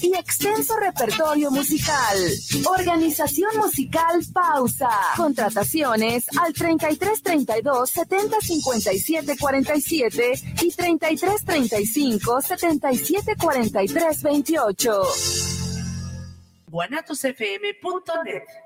y extenso repertorio musical. Organización musical Pausa. Contrataciones al 33 32 70 57 47 y 33 35 77 43 28. guanatosfm.net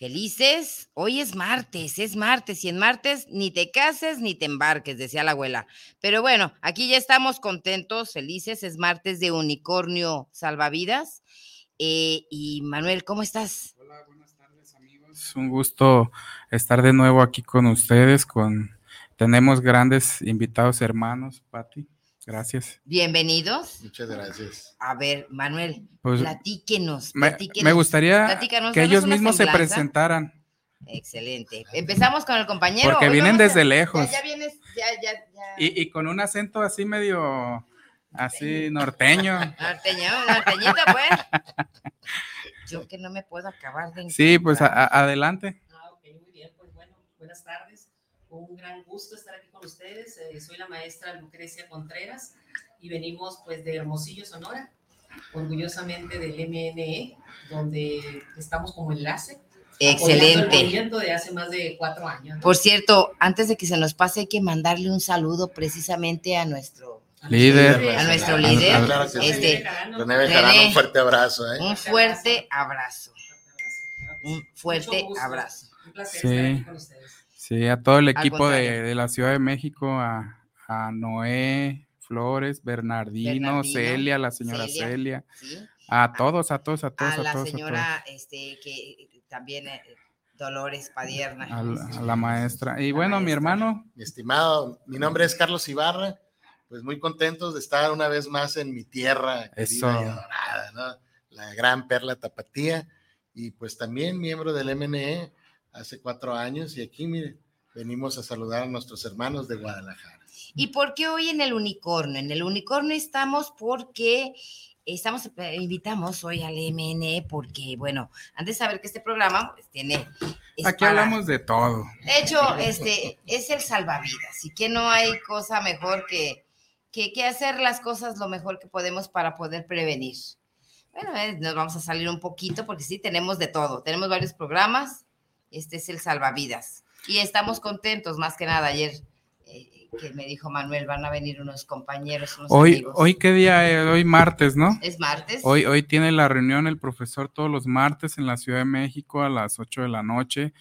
Felices, hoy es martes, es martes y en martes ni te cases ni te embarques, decía la abuela. Pero bueno, aquí ya estamos contentos, felices, es martes de unicornio salvavidas. Eh, y Manuel, ¿cómo estás? Hola, buenas tardes amigos. Un gusto estar de nuevo aquí con ustedes. Con tenemos grandes invitados hermanos, Patti. Gracias. Bienvenidos. Muchas gracias. A ver, Manuel, pues, platíquenos, Me, gustaría que ellos mismos se presentaran. Excelente. Empezamos con el compañero. Porque vienen desde lejos. Ya, vienes, ya, ya, ya. Y, con un acento así medio, así norteño. Norteño, norteñito, pues. Yo que no me puedo acabar de. Sí, pues adelante. Ah, ok, muy bien. Pues bueno, buenas tardes un gran gusto estar aquí con ustedes. Eh, soy la maestra Lucrecia Contreras y venimos pues de Hermosillo, Sonora, orgullosamente del MNE, donde estamos como enlace. Excelente. El de hace más de cuatro años. Por cierto, antes de que se nos pase, hay que mandarle un saludo precisamente a nuestro líder. A nuestro líder. este, un fuerte abrazo. ¿eh? Un fuerte abrazo. Un fuerte abrazo. Un placer estar aquí con ustedes. Sí, a todo el equipo de, la Ciudad de México, a, Noé, Flores, Bernardino, Celia, la señora Celia, a todos, a todos, a todos. A, la señora, este, que también eh, Dolores Padierna. A la, maestra. Y bueno, mi hermano. Mi estimado, mi nombre es Carlos Ibarra, pues muy contentos de estar una vez más en mi tierra. Eso. La gran perla tapatía. Y pues también miembro del MNE hace cuatro años y aquí, mire, venimos a saludar a nuestros hermanos de Guadalajara. ¿Y por qué hoy en el unicornio? En el unicornio estamos porque estamos, eh, invitamos hoy al MNE porque, bueno, antes de saber que este programa pues, tiene... Aquí hablamos de todo. De hecho, este es el salvavidas y que no hay cosa mejor que, que, que hacer las cosas lo mejor que podemos para poder prevenir. Bueno, eh, nos vamos a salir un poquito porque sí, tenemos de todo. Tenemos varios programas este es el salvavidas. Y estamos contentos, más que nada, ayer eh, que me dijo Manuel, van a venir unos compañeros, unos hoy, amigos. Hoy, ¿qué día es? Hoy martes, ¿no? Es martes. Hoy, hoy tiene la reunión el profesor todos los martes en la Ciudad de México a las 8 de la noche.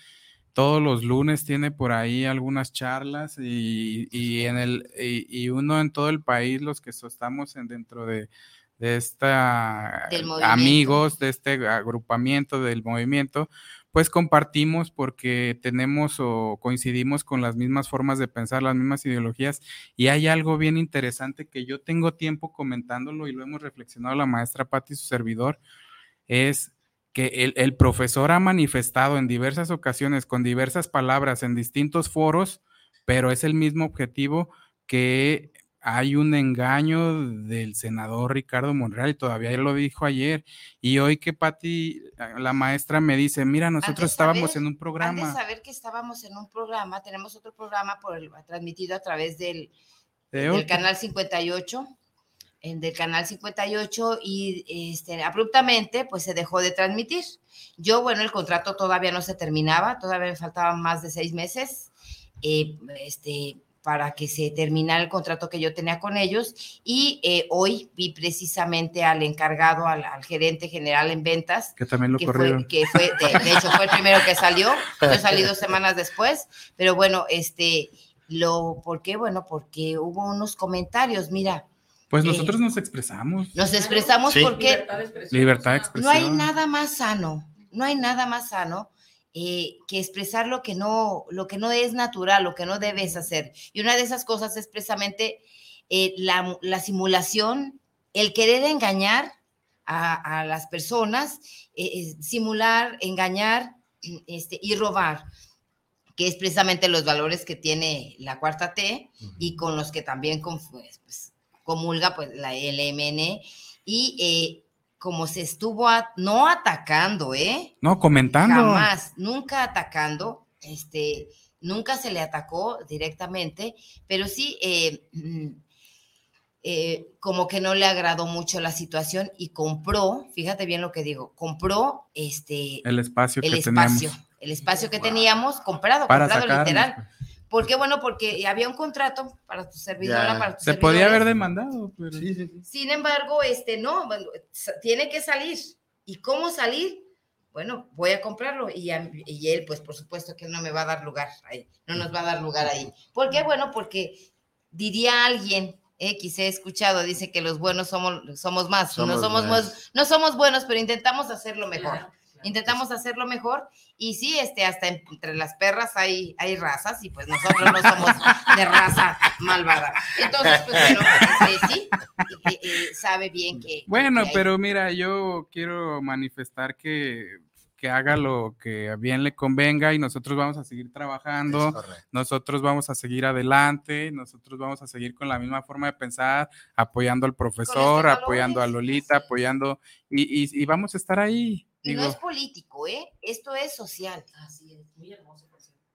Todos los lunes tiene por ahí algunas charlas y, en el, y, uno en todo el país, los que estamos en, dentro de, de esta amigos, de este agrupamiento del movimiento, pues compartimos porque tenemos o coincidimos con las mismas formas de pensar, las mismas ideologías. Y hay algo bien interesante que yo tengo tiempo comentándolo y lo hemos reflexionado la maestra Patti y su servidor, es que el, el, profesor ha manifestado en diversas ocasiones, con diversas palabras, en distintos foros, pero es el mismo objetivo que hay un engaño del senador Ricardo Monreal, y todavía lo dijo ayer, y hoy que Patti, la maestra, me dice, mira, nosotros estábamos en un programa. Antes de saber que estábamos en un programa, tenemos otro programa por el, transmitido a través del, del canal 58, en del canal 58, y este, abruptamente, pues se dejó de transmitir. Yo, bueno, el contrato todavía no se terminaba, todavía me faltaban más de seis meses, eh, este para que se terminara el contrato que yo tenía con ellos y eh, hoy vi precisamente al encargado, al, gerente general en ventas. Que también lo corrieron. que fue, de, hecho, fue el primero que salió, yo salí dos semanas después, pero bueno, este, lo, ¿por qué? Bueno, porque hubo unos comentarios, mira. Pues eh, nosotros nos expresamos. Nos expresamos porque... Libertad de expresión. No hay nada más sano, no hay nada más sano eh, que expresar lo que, no, lo que no es natural, lo que no debes hacer. Y una de esas cosas es precisamente eh, la, simulación, el querer engañar a, las personas, eh, simular, engañar este, y robar que es precisamente los valores que tiene la cuarta T y con los que también pues, pues, comulga pues, la LMN. Y como se estuvo no atacando, ¿eh? No, comentando. Jamás, nunca atacando, este, nunca se le atacó directamente, pero sí, eh, mm, eh, como que no le agradó mucho la situación y compró, fíjate bien lo que digo, compró este el espacio el espacio, el espacio que teníamos comprado, comprado literal. Pues. ¿Por qué? Bueno, porque había un contrato para tu servidora, para tu Se podía haber demandado, pero... Sin embargo, este no, tiene que salir. ¿Y cómo salir? Bueno, voy a comprarlo y, y él, pues por supuesto que no me va a dar lugar ahí, no nos va a dar lugar ahí. ¿Por qué? Bueno, porque diría alguien, X he escuchado, dice que los buenos somos, somos más, no, somos, no somos buenos, pero intentamos hacerlo mejor intentamos hacerlo mejor y sí, este, hasta entre las perras hay, hay razas y pues nosotros no somos de raza malvada. Entonces, pues bueno, este, sí, sabe bien que... Bueno, pero mira, yo quiero manifestar que que haga lo que bien le convenga y nosotros vamos a seguir trabajando, nosotros vamos a seguir adelante, nosotros vamos a seguir con la misma forma de pensar, apoyando al profesor, apoyando a Lolita, apoyando y, y, vamos a estar ahí. Y no es político, ¿eh? Esto es social. Así es, muy hermoso.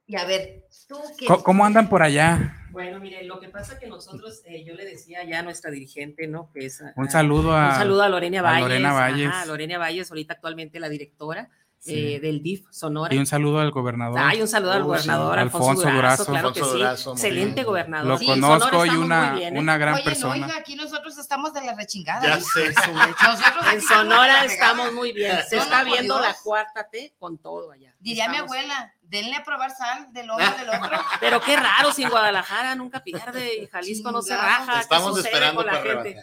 Y a ver, ¿tú qué? ¿Cómo, andan por allá? Bueno, mire, lo que pasa que nosotros, eh, yo le decía ya a nuestra dirigente, ¿no? Que es, un saludo a, un saludo a Lorena Valles. A Lorena Valles. Ajá, Lorena Valles, ahorita actualmente la directora eh, del DIF Sonora. Y un saludo al gobernador. Ay, un saludo al gobernador, Alfonso, Durazo, claro que sí. Excelente gobernador. Lo conozco y una, ¿eh? una gran persona. No, oiga, aquí nosotros estamos de la rechingada. Ya sé. en Sonora estamos muy bien. Se está viendo la cuarta T con todo allá. Diría mi abuela, denle a probar sal del uno del otro. Pero qué raro, si en Guadalajara nunca pierde y Jalisco no se raja. Estamos esperando para gente?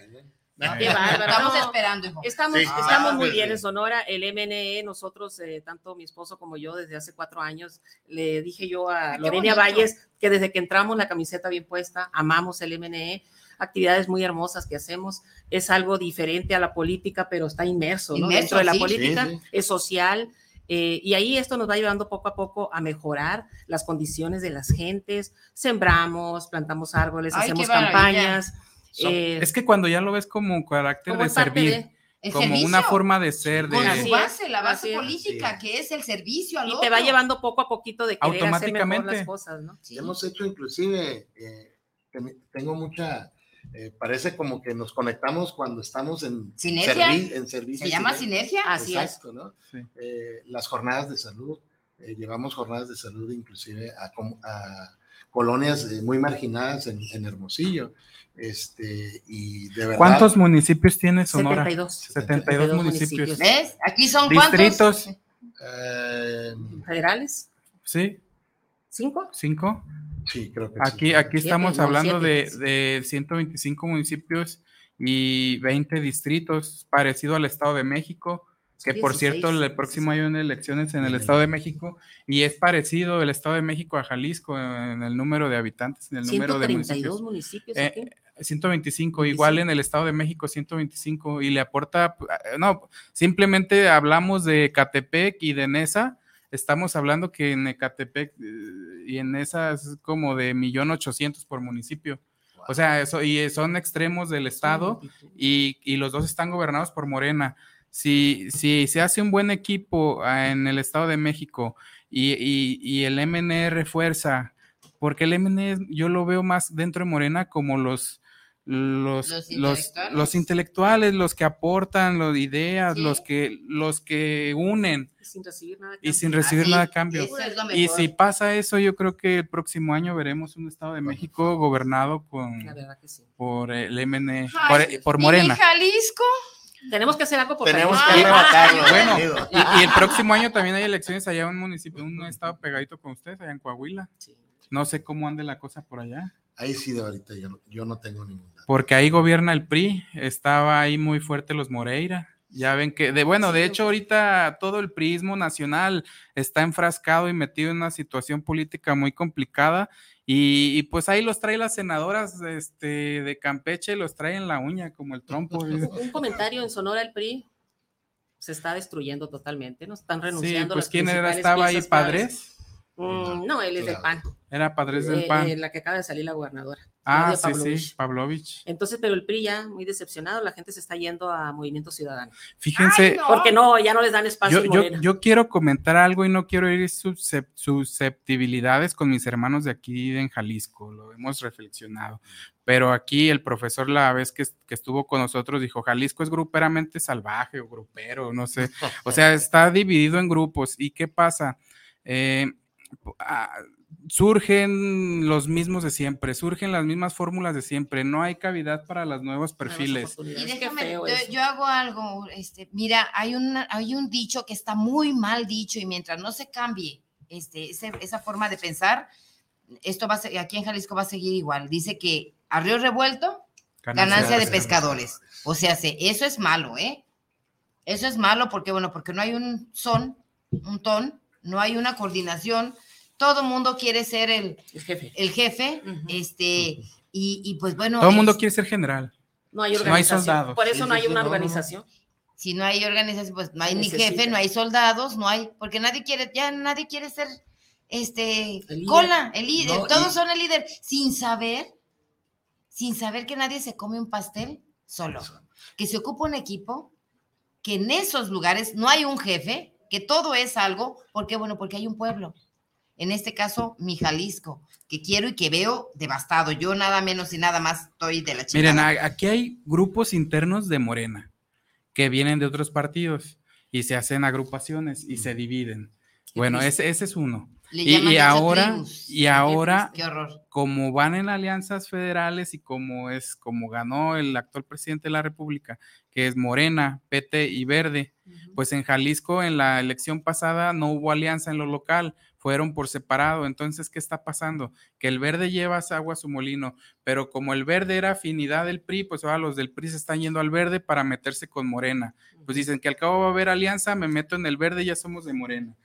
Estamos esperando, Estamos, estamos muy bien en Sonora. El MNE, nosotros, eh, tanto mi esposo como yo, desde hace cuatro años, le dije yo a Lorena Valles que desde que entramos la camiseta bien puesta, amamos el MNE actividades muy hermosas que hacemos. Es algo diferente a la política, pero está inmerso, dentro de la política, es social. Eh, y ahí esto nos va ayudando poco a poco a mejorar las condiciones de las gentes. Sembramos, plantamos árboles, hacemos campañas. Eh, es que cuando ya lo ves como carácter de servir, como una forma de ser, de... la base, la base política, que es el servicio al Y te va llevando poco a poquito de querer Automáticamente. hacer mejor las cosas, ¿no? Hemos hecho inclusive, eh, tengo mucha... Eh, parece como que nos conectamos cuando estamos en, ¿Sinergia? en servicio. ¿Se llama sinergia? Así Exacto, es. ¿no? las jornadas de salud, llevamos jornadas de salud inclusive a, a colonias muy marginadas en, en Hermosillo. Este, y de verdad. ¿Cuántos municipios tiene Sonora? 72. 72, municipios. ¿Ves? Aquí son distritos. Eh, ¿Federales? Sí. ¿Cinco? ¿Cinco? Sí, creo que aquí, sí. Aquí estamos hablando de, de 125 municipios y 20 distritos, parecido al Estado de México que por cierto el próximo año hay elecciones en el Estado de México y es parecido el Estado de México a Jalisco en el número de habitantes, en el número de municipios. municipios eh, 125, igual en el Estado de México 125 y le aporta, eh, no, simplemente hablamos de Catepec y de Nesa, estamos hablando que en Ecatepec eh, y en Nesa es como de millón ochocientos por municipio. O sea, eso, y son extremos del estado y, y, los dos están gobernados por Morena si, si se hace un buen equipo ah, en el Estado de México y, y, el MNE refuerza, porque el MNE yo lo veo más dentro de Morena como los los, los, intelectuales. los, que aportan las ideas, los, que, los que unen y sin recibir nada a cambio. Y si pasa eso, yo creo que el próximo año veremos un Estado de México gobernado con, por el MNE, por, por Morena. Jalisco? Tenemos que hacer algo por Tenemos que arrebatarlo. Bueno, y, el próximo año también hay elecciones allá en un municipio, un estado pegadito con ustedes, allá en Coahuila. No sé cómo ande la cosa por allá. Ahí sí, de ahorita yo, yo no tengo ninguna. Porque ahí gobierna el PRI, estaba ahí muy fuerte los Moreira. Ya ven que, de bueno, de hecho ahorita todo el prismo nacional está enfrascado y metido en una situación política muy complicada y, pues ahí los trae las senadoras este, de Campeche, los trae en la uña como el trompo. Un comentario en Sonora el PRI se está destruyendo totalmente, ¿no? Están renunciando. Sí, pues ¿quién era, estaba ahí, Padres? Mm, no, él es del PAN. Era Padres del eh, PAN. Eh, la que acaba de salir la gobernadora. Ah, sí, sí, Pavlovich. Entonces, pero el PRI ya muy decepcionado, la gente se está yendo a Movimiento Ciudadano. Fíjense. Porque no, ya no les dan espacio. Yo, yo, quiero comentar algo y no quiero ir susceptibilidades con mis hermanos de aquí en Jalisco, lo hemos reflexionado. Pero aquí el profesor la vez que, que estuvo con nosotros dijo, Jalisco es gruperamente salvaje o grupero, no sé. O sea, está dividido en grupos. ¿Y qué pasa? Eh, Ah, surgen los mismos de siempre, surgen las mismas fórmulas de siempre, no hay cavidad para los nuevos perfiles. Y déjame, yo, hago algo, este, mira, hay un, hay un dicho que está muy mal dicho y mientras no se cambie este, esa forma de pensar, esto va a aquí en Jalisco va a seguir igual. Dice que a río revuelto, ganancia, de pescadores. O sea, eso es malo, ¿eh? Eso es malo porque, bueno, porque no hay un son, un ton, no hay una coordinación, todo el mundo quiere ser el, jefe, el jefe este, y, pues bueno. Todo el mundo quiere ser general. No hay organización. Por eso no hay una organización. Si no hay organización, pues no hay ni jefe, no hay soldados, no hay, porque nadie quiere, ya nadie quiere ser este cola, el líder, todos son el líder, sin saber, sin saber que nadie se come un pastel solo, que se ocupa un equipo, que en esos lugares no hay un jefe, que todo es algo, porque bueno, porque hay un pueblo. En este caso, mi Jalisco, que quiero y que veo devastado. Yo nada menos y nada más estoy de la chica. Miren, aquí hay grupos internos de Morena que vienen de otros partidos y se hacen agrupaciones y se dividen. bueno, ese, ese es uno. Y, ahora, y ahora, como van en alianzas federales y como es como ganó el actual presidente de la República, que es Morena, PT y Verde, pues en Jalisco en la elección pasada no hubo alianza en lo local, fueron por separado. Entonces, ¿qué está pasando? Que el verde lleva agua a su molino, pero como el verde era afinidad del PRI, pues ahora los del PRI se están yendo al verde para meterse con Morena. Pues dicen que al cabo va a haber alianza, me meto en el verde, ya somos de Morena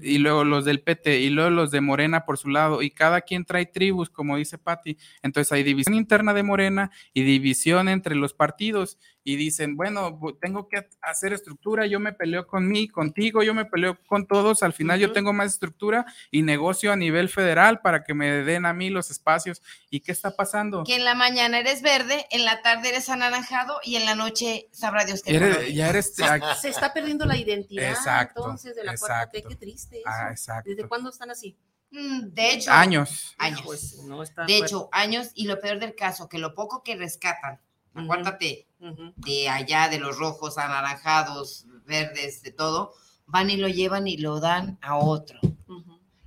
y luego los del PT y luego los de Morena por su lado y cada quien trae tribus, como dice Patti. Entonces hay división interna de Morena y división entre los partidos y dicen, bueno, tengo que hacer estructura, yo me peleo con mí, contigo, yo me peleo con todos, al final yo tengo más estructura y negocio a nivel federal para que me den a mí los espacios. ¿Y qué está pasando? Que en la mañana eres verde, en la tarde eres anaranjado y en la noche sabrá Dios qué. ya eres, se está perdiendo la identidad entonces de la cuarta qué triste eso. Ah, exacto. ¿Desde cuándo están así? Mm, de hecho, años. Años. Pues, de hecho, años y lo peor del caso, que lo poco que rescatan acuérdate, de allá, de los rojos, anaranjados, verdes, de todo, van y lo llevan y lo dan a otro.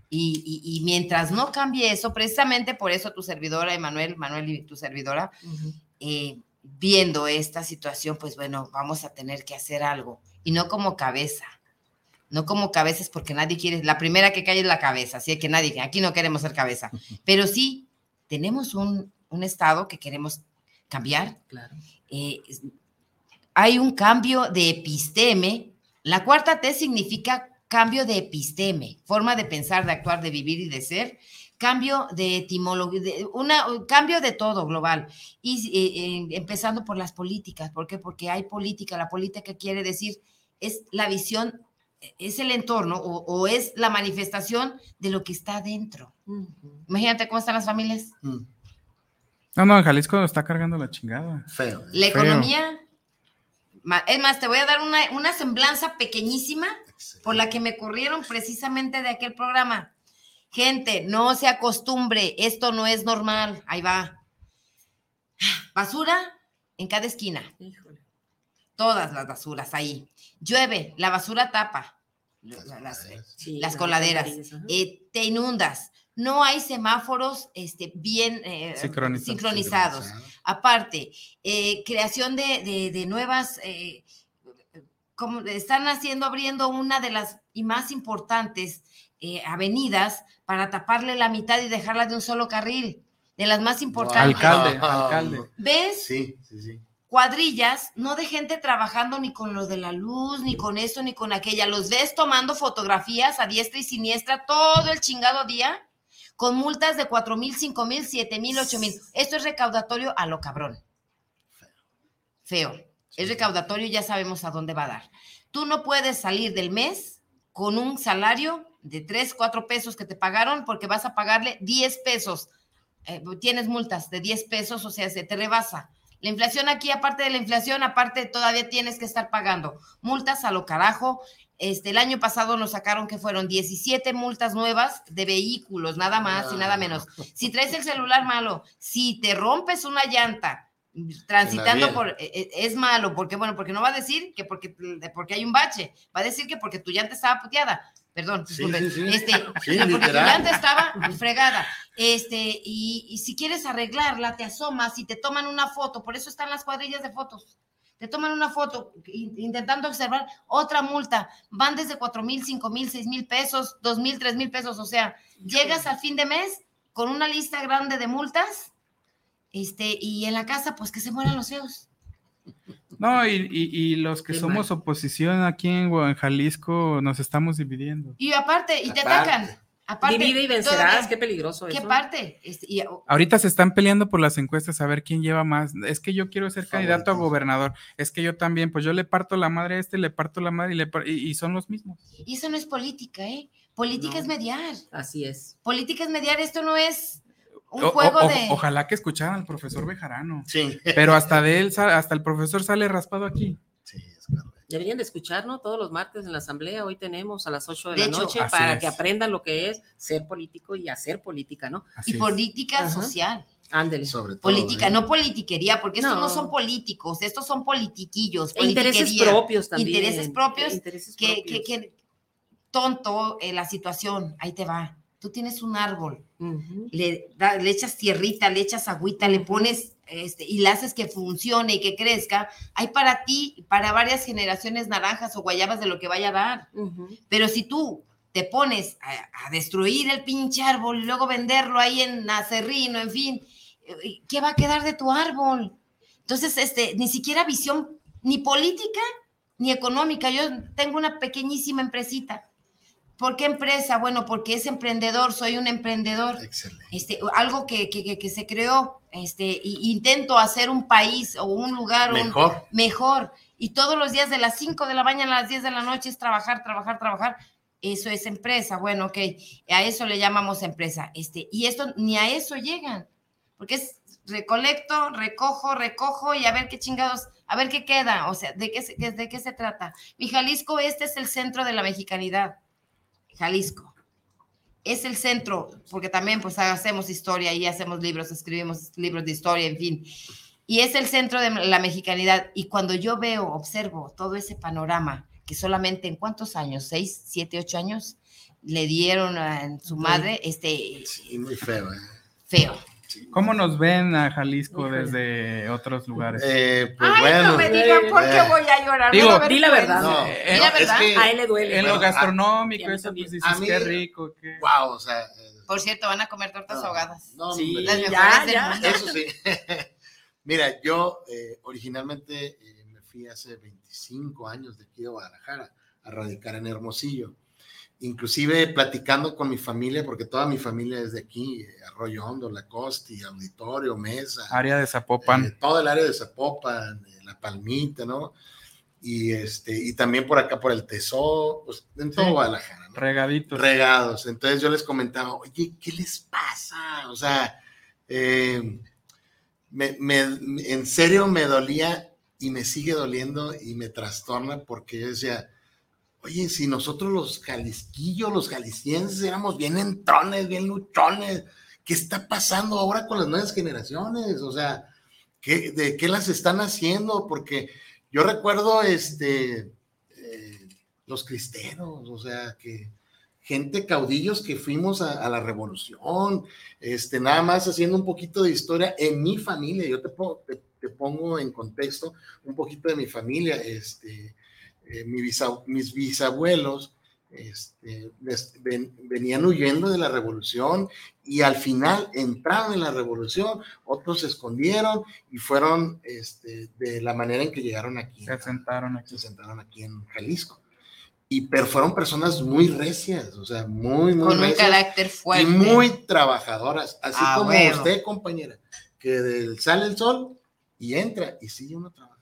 y, mientras no cambie eso, precisamente por eso tu servidora, Emanuel, Manuel y tu servidora, eh, viendo esta situación, pues bueno, vamos a tener que hacer algo. Y no como cabeza, no como cabezas porque nadie quiere, la primera que cae es la cabeza, así que nadie, aquí no queremos ser cabeza, pero sí tenemos un, un Estado que queremos cambiar. Claro. Eh, hay un cambio de episteme. La cuarta T significa cambio de episteme, forma de pensar, de actuar, de vivir y de ser. Cambio de etimología, una, cambio de todo global. Y eh, eh, empezando por las políticas. ¿Por qué? Porque hay política. La política quiere decir, es la visión es el entorno o, es la manifestación de lo que está dentro. Imagínate cómo están las familias. Mm. No, no, en Jalisco está cargando la chingada. Feo. La economía. Es más, te voy a dar una, semblanza pequeñísima por la que me corrieron precisamente de aquel programa. Gente, no se acostumbre, esto no es normal. Ahí va. Basura en cada esquina. Todas las basuras ahí. Llueve, la basura tapa. Las, coladeras. Eh, te inundas no hay semáforos este, bien eh, sincronizados. Aparte, eh, creación de, nuevas, eh, como están haciendo, abriendo una de las y más importantes avenidas para taparle la mitad y dejarla de un solo carril, de las más importantes. Alcalde, alcalde. ¿Ves? Sí, sí, sí. Cuadrillas, no de gente trabajando ni con lo de la luz, ni con esto, ni con aquella. Los ves tomando fotografías a diestra y siniestra todo el chingado día con multas de cuatro mil, cinco mil, siete mil, ocho mil. Esto es recaudatorio a lo cabrón. Feo. Es recaudatorio, ya sabemos a dónde va a dar. tú no puedes salir del mes con un salario de 3, 4 pesos que te pagaron porque vas a pagarle 10 pesos. Eh, tienes multas de 10 pesos, o sea, se te rebasa. La inflación aquí, aparte de la inflación, aparte todavía tienes que estar pagando multas a lo carajo. Este, el año pasado nos sacaron que fueron 17 multas nuevas de vehículos, nada más y nada menos. Si traes el celular malo, si te rompes una llanta transitando por, e, e, es malo, porque bueno, porque no va a decir que porque, porque hay un bache, va a decir que porque tu llanta estaba puteada. Perdón, disculpe. Este, porque tu llanta estaba fregada. Este, y, y si quieres arreglarla, te asomas y te toman una foto, por eso están las cuadrillas de fotos te toman una foto intentando observar otra multa, van desde cuatro mil, cinco mil, seis mil pesos, dos mil, tres mil pesos, o sea, llegas al fin de mes con una lista grande de multas, este, y en la casa, pues que se mueran los feos. No, y, los que somos oposición aquí en, Jalisco nos estamos dividiendo. Y aparte, y te atacan. Aparte, Divide y vencerás, qué peligroso ¿Qué parte? Este, Ahorita se están peleando por las encuestas a ver quién lleva más. Es que yo quiero ser candidato a gobernador. Es que yo también, pues yo le parto la madre a este, le parto la madre y, le y, son los mismos. Y eso no es política, ¿eh? Política es mediar. Así es. Política es mediar, esto no es un juego de... Ojalá que escucharan al profesor Bejarano. Sí. Pero hasta de él, hasta el profesor sale raspado aquí. Deberían de escuchar, ¿no? Todos los martes en la asamblea, hoy tenemos a las 8 de, la noche para que aprendan lo que es ser político y hacer política, ¿no? y política social. Ándele. Sobre política, ¿eh? no politiquería, porque estos no. son políticos, estos son politiquillos. E intereses propios también. Intereses propios. que, Que, tonto eh, la situación, ahí te va. Tú tienes un árbol, le, le, echas tierrita, le echas agüita, le pones este, y le haces que funcione y que crezca, hay para ti, para varias generaciones naranjas o guayabas de lo que vaya a dar. Pero si tú te pones a, destruir el pinche árbol y luego venderlo ahí en acerrino, en fin, eh, ¿qué va a quedar de tu árbol? Entonces, este, ni siquiera visión ni política ni económica. Yo tengo una pequeñísima empresita ¿Por qué empresa? Bueno, porque es emprendedor, soy un emprendedor. Excelente. Este, algo que, que, se creó, este, y intento hacer un país o un lugar mejor. mejor. Y todos los días de las 5 de la mañana a las 10 de la noche es trabajar, trabajar, trabajar. Eso es empresa. Bueno, ok, a eso le llamamos empresa. Este, y esto ni a eso llegan, porque es recolecto, recojo, recojo y a ver qué chingados, a ver qué queda, o sea, ¿de qué, de qué se trata? Mi Jalisco, este es el centro de la mexicanidad Jalisco. Es el centro, porque también pues hacemos historia y hacemos libros, escribimos libros de historia, en fin. Y es el centro de la mexicanidad. Y cuando yo veo, observo todo ese panorama, que solamente en cuántos años, seis, siete, ocho años, le dieron a su madre, este... Sí, muy feo, ¿eh? Feo ¿Cómo nos ven a Jalisco desde otros lugares? Eh, pues Ay, bueno, no me digan por qué voy a llorar. Digo, di la verdad. No, di la verdad. a él le duele. En lo gastronómico, eso pues dices, a mí, qué rico. Qué... Wow, o sea... Eh, por cierto, van a comer tortas ahogadas. No, sí, las ya, ya. Eso sí. Mira, yo eh, originalmente eh, me fui hace 25 años de aquí de Guadalajara a radicar en Hermosillo inclusive platicando con mi familia, porque toda mi familia es de aquí, eh, Arroyo Hondo, La Costi, Auditorio, Mesa. Área de Zapopan. Eh, todo el área de Zapopan, eh, La Palmita, ¿no? Y, este, y también por acá, por el Tesoro, pues en todo Guadalajara, ¿no? Regaditos. Regados. Entonces yo les comentaba, oye, ¿qué les pasa? O sea, me, en serio me dolía y me sigue doliendo y me trastorna porque yo decía, Oye, si nosotros los jalisquillos, los jaliscienses éramos bien entrones, bien luchones, ¿qué está pasando ahora con las nuevas generaciones? O sea, ¿qué, ¿de qué las están haciendo? Porque yo recuerdo este, eh, los cristeros, o sea, que gente caudillos que fuimos a, la revolución, este, nada más haciendo un poquito de historia en mi familia, yo te, te, te pongo en contexto un poquito de mi familia, este, eh, mis bisabuelos este, venían huyendo de la revolución y al final entraron en la revolución, otros se escondieron y fueron este, de la manera en que llegaron aquí. Se asentaron aquí. Se sentaron aquí en Jalisco. Y pero fueron personas muy recias, o sea, muy, muy Con un carácter fuerte. Y muy trabajadoras, así ah, como usted, compañera, que del, sale el sol y entra y sigue uno trabajando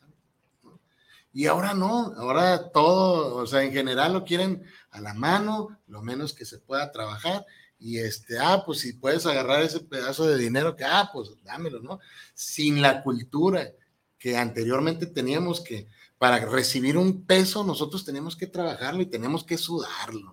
Y ahora no, ahora todo, o sea, en general lo quieren a la mano, lo menos que se pueda trabajar. Y este, ah, pues si puedes agarrar ese pedazo de dinero, que, ah, pues dámelo, ¿no? Sin la cultura que anteriormente teníamos que, para recibir un peso, nosotros tenemos que trabajarlo y tenemos que sudarlo.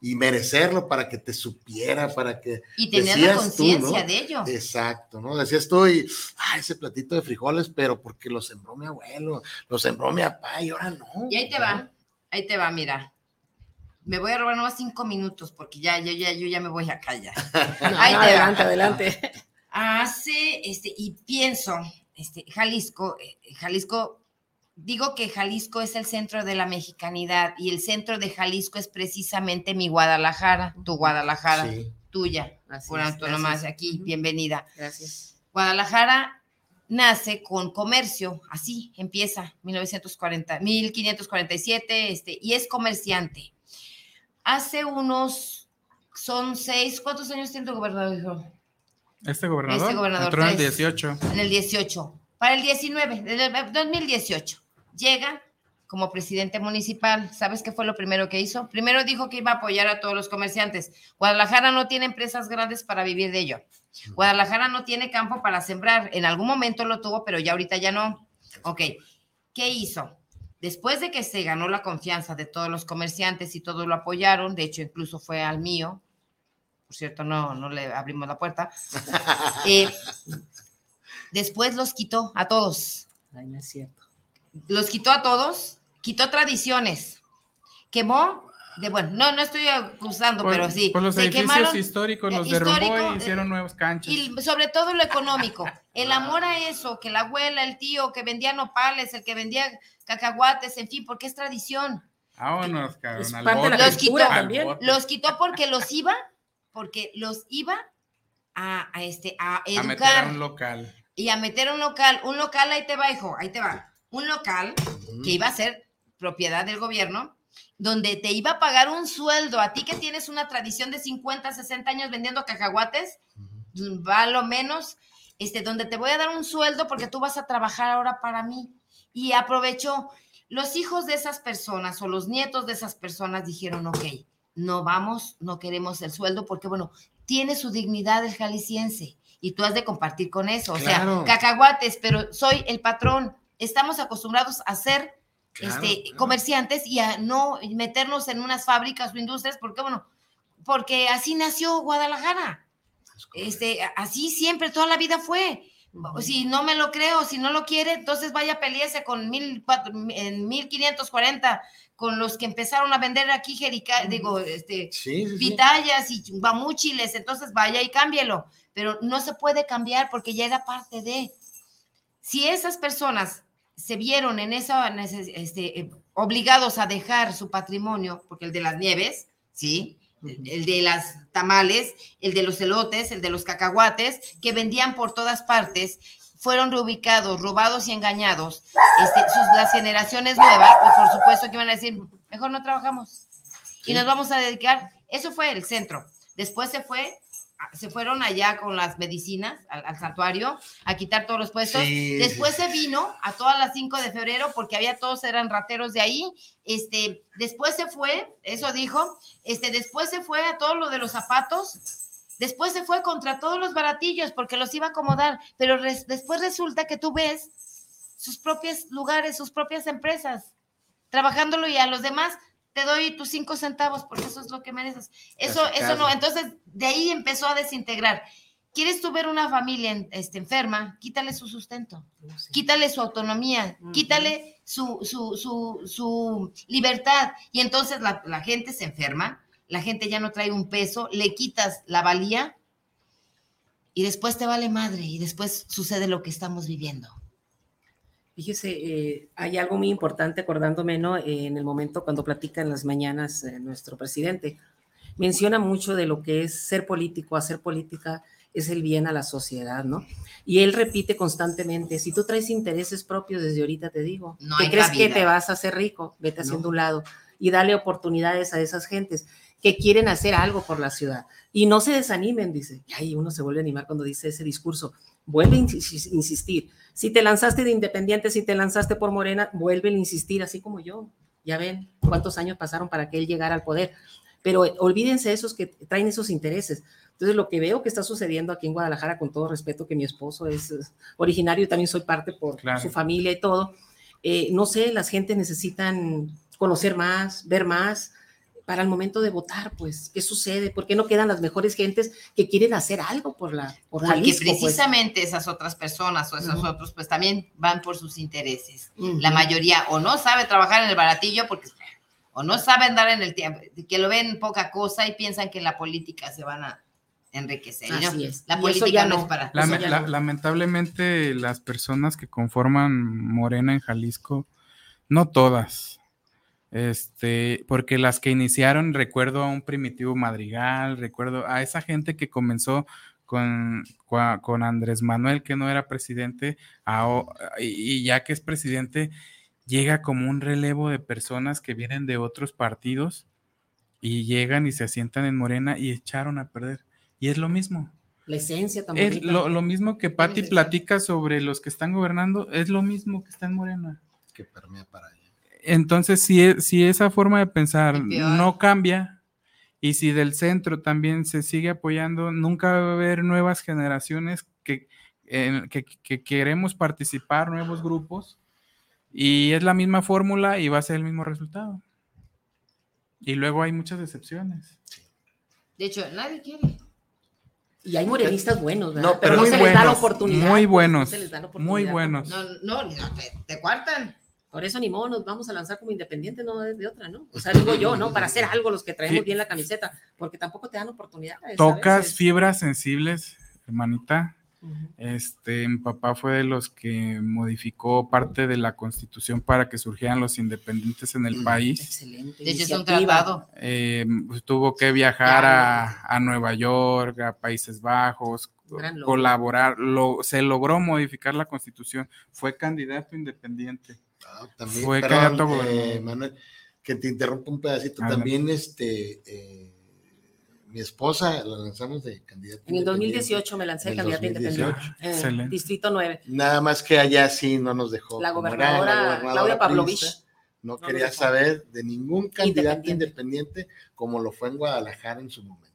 Y merecerlo para que te supiera, para que... Y tener la conciencia de ello. Exacto, ¿no? Decías tú, y, ah, ese platito de frijoles, pero porque lo sembró mi abuelo, lo sembró mi papá y ahora no. Y ahí te va, ahí te va, mira. Me voy a robar nomás cinco minutos porque ya, yo ya, yo ya me voy a callar. ahí te adelante, adelante. Hace, este, y pienso, este, Jalisco, eh, Jalisco, digo que Jalisco es el centro de la mexicanidad y el centro de Jalisco es precisamente mi Guadalajara, tu Guadalajara, tuya, por más aquí, bienvenida. Gracias. Guadalajara nace con comercio, así empieza, 1940, 1547, este, y es comerciante. Hace unos, son seis, ¿cuántos años tiene tu gobernador? Este gobernador, este gobernador entró en el 18. En el 18. Para el 19, en el 2018, llega como presidente municipal. ¿Sabes qué fue lo primero que hizo? Primero dijo que iba a apoyar a todos los comerciantes. Guadalajara no tiene empresas grandes para vivir de ello. Guadalajara no tiene campo para sembrar. En algún momento lo tuvo, pero ya ahorita ya no. Ok. ¿Qué hizo? Después de que se ganó la confianza de todos los comerciantes y todos lo apoyaron, de hecho incluso fue al mío, por cierto, no, no le abrimos la puerta. Eh, después los quitó a todos. Ay, no es cierto. Los quitó a todos, quitó tradiciones, quemó, de bueno, no, no estoy acusando, pero sí. Por los edificios históricos los derrumbó y eh, hicieron nuevas canchas. Y sobre todo lo económico, el amor a eso, que la abuela, el tío que vendía nopales, el que vendía cacahuates, en fin, porque es tradición. Vámonos, cabrón. Los quitó, los quitó porque los iba porque los iba a, este, a educar. A meter a un local. Y a meter un local. Un local, ahí te va, hijo, ahí te va. Un local que iba a ser propiedad del gobierno, donde te iba a pagar un sueldo. A ti que tienes una tradición de 50, 60 años vendiendo cacahuates, va lo menos, este, donde te voy a dar un sueldo porque tú vas a trabajar ahora para mí. Y aprovechó. Los hijos de esas personas o los nietos de esas personas dijeron, ok, no vamos, no queremos el sueldo, porque bueno, tiene su dignidad el jalisciense y tú has de compartir con eso. O sea, cacahuates, pero soy el patrón. Estamos acostumbrados a ser este, comerciantes y a no meternos en unas fábricas o industrias, porque bueno, porque así nació Guadalajara. Este, así siempre, toda la vida fue. Si no me lo creo, si no lo quiere, entonces vaya a pelearse con mil, en 1540 con los que empezaron a vender aquí jerica, digo, este, pitayas y bamúchiles, entonces vaya y cámbielo, pero no se puede cambiar porque ya era parte de. Si esas personas se vieron en esa, este, eh, obligados a dejar su patrimonio, porque el de las nieves, ¿sí? El de las tamales, el de los elotes, el de los cacahuates, que vendían por todas partes, fueron reubicados, robados y engañados, este, las generaciones nuevas, pues por supuesto que iban a decir, mejor no trabajamos y nos vamos a dedicar. Eso fue el centro. Después se fue, se fueron allá con las medicinas al, santuario a quitar todos los puestos. Después se vino a todas las 5 de febrero porque había todos eran rateros de ahí. Este, después se fue, eso dijo, este, después se fue a todo lo de los zapatos Después se fue contra todos los baratillos porque los iba a acomodar, pero después resulta que tú ves sus propios lugares, sus propias empresas, trabajándolo y a los demás te doy tus cinco centavos porque eso es lo que mereces. Eso, eso no, entonces de ahí empezó a desintegrar. ¿Quieres tú ver una familia este, enferma? Quítale su sustento, quítale su autonomía, quítale su, su, su, su, libertad. Y entonces la, la gente se enferma, la gente ya no trae un peso, le quitas la valía y después te vale madre y después sucede lo que estamos viviendo. Fíjese, eh, hay algo muy importante acordándome, ¿no? en el momento cuando platica en las mañanas eh, nuestro presidente, menciona mucho de lo que es ser político, hacer política es el bien a la sociedad, ¿no? Y él repite constantemente, si tú traes intereses propios desde ahorita te digo, no crees que te vas a hacer rico? Vete haciendo un lado y dale oportunidades a esas gentes que quieren hacer algo por la ciudad. Y no se desanimen, dice. Y ahí uno se vuelve a animar cuando dice ese discurso. Vuelve a insistir. Si te lanzaste de independiente, si te lanzaste por Morena, vuelve a insistir, así como yo. Ya ven cuántos años pasaron para que él llegara al poder. Pero olvídense esos que traen esos intereses. Entonces, lo que veo que está sucediendo aquí en Guadalajara, con todo respeto, que mi esposo es, originario, también soy parte por su familia y todo, eh, no sé, las gentes necesitan conocer más, ver más, para el momento de votar, pues, ¿qué sucede? ¿Por qué no quedan las mejores gentes que quieren hacer algo por la por Porque pues? precisamente esas otras personas o esos otros, pues también van por sus intereses. La mayoría o no sabe trabajar en el baratillo porque o no saben dar en el tiempo, que lo ven poca cosa y piensan que en la política se van a enriquecer. Así es. La política no, es para... lamentablemente las personas que conforman Morena en Jalisco, no todas, este, porque las que iniciaron, recuerdo a un primitivo Madrigal, recuerdo a esa gente que comenzó con, con Andrés Manuel, que no era presidente, y ya que es presidente, llega como un relevo de personas que vienen de otros partidos y llegan y se asientan en Morena y echaron a perder. Y es lo mismo. La esencia también. Es lo, mismo que Patti platica sobre los que están gobernando, es lo mismo que está en Morena. Que permea para allá. Entonces, si, e, si esa forma de pensar no cambia, y si del centro también se sigue apoyando, nunca va a haber nuevas generaciones que, que queremos participar, nuevos grupos, y es la misma fórmula y va a ser el mismo resultado. Y luego hay muchas excepciones. De hecho, nadie quiere. Y hay morenistas buenos, ¿verdad? No, pero, no se les da la oportunidad. Muy buenos. muy buenos. No, no, te, te, cuartan. Por eso ni modo, nos vamos a lanzar como independiente, no de otra, ¿no? O sea, digo yo, ¿no? Para hacer algo los que traemos bien la camiseta, porque tampoco te dan oportunidad. Tocas fibras sensibles, hermanita. Este, mi papá fue de los que modificó parte de la constitución para que surgieran los independientes en el país. Excelente. De hecho, es un tratado. Eh, pues, tuvo que viajar a, Nueva York, a Países Bajos, colaborar, lo, se logró modificar la constitución, fue candidato independiente. Ah, también, fue candidato eh, Manuel, que te interrumpa un pedacito, también este eh, mi esposa la lanzamos de candidata. En el 2018 me lancé de candidata independiente. Distrito 9. Nada más que allá sí no nos dejó. La gobernadora, Claudia Pavlovich. No, quería saber de ningún candidato independiente. como lo fue en Guadalajara en su momento.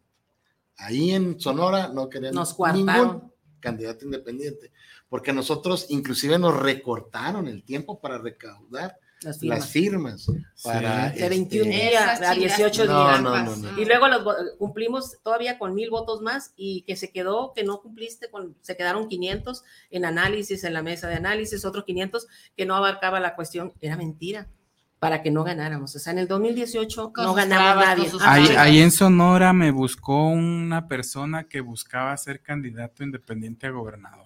Ahí en Sonora no querían ningún candidato independiente, porque nosotros inclusive nos recortaron el tiempo para recaudar las firmas, para de 21 este, días a 18 días. y luego los, cumplimos todavía con mil votos más y que se quedó, que no cumpliste con, se quedaron 500 en análisis, en la mesa de análisis, otros 500 que no abarcaba la cuestión, era mentira para que no ganáramos. O sea, en el 2018 no ganaba nadie. Ahí, ahí, en Sonora me buscó una persona que buscaba ser candidato independiente a gobernador.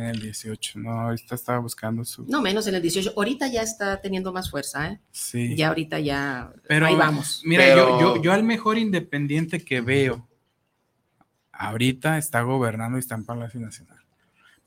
En el 18, no, ahorita estaba buscando su... No, menos en el 18. Ahorita ya está teniendo más fuerza, ¿eh? Sí. Ya ahorita ya... Pero, ahí vamos. Mira, yo, yo, yo al mejor independiente que veo ahorita está gobernando y está en Palacio Nacional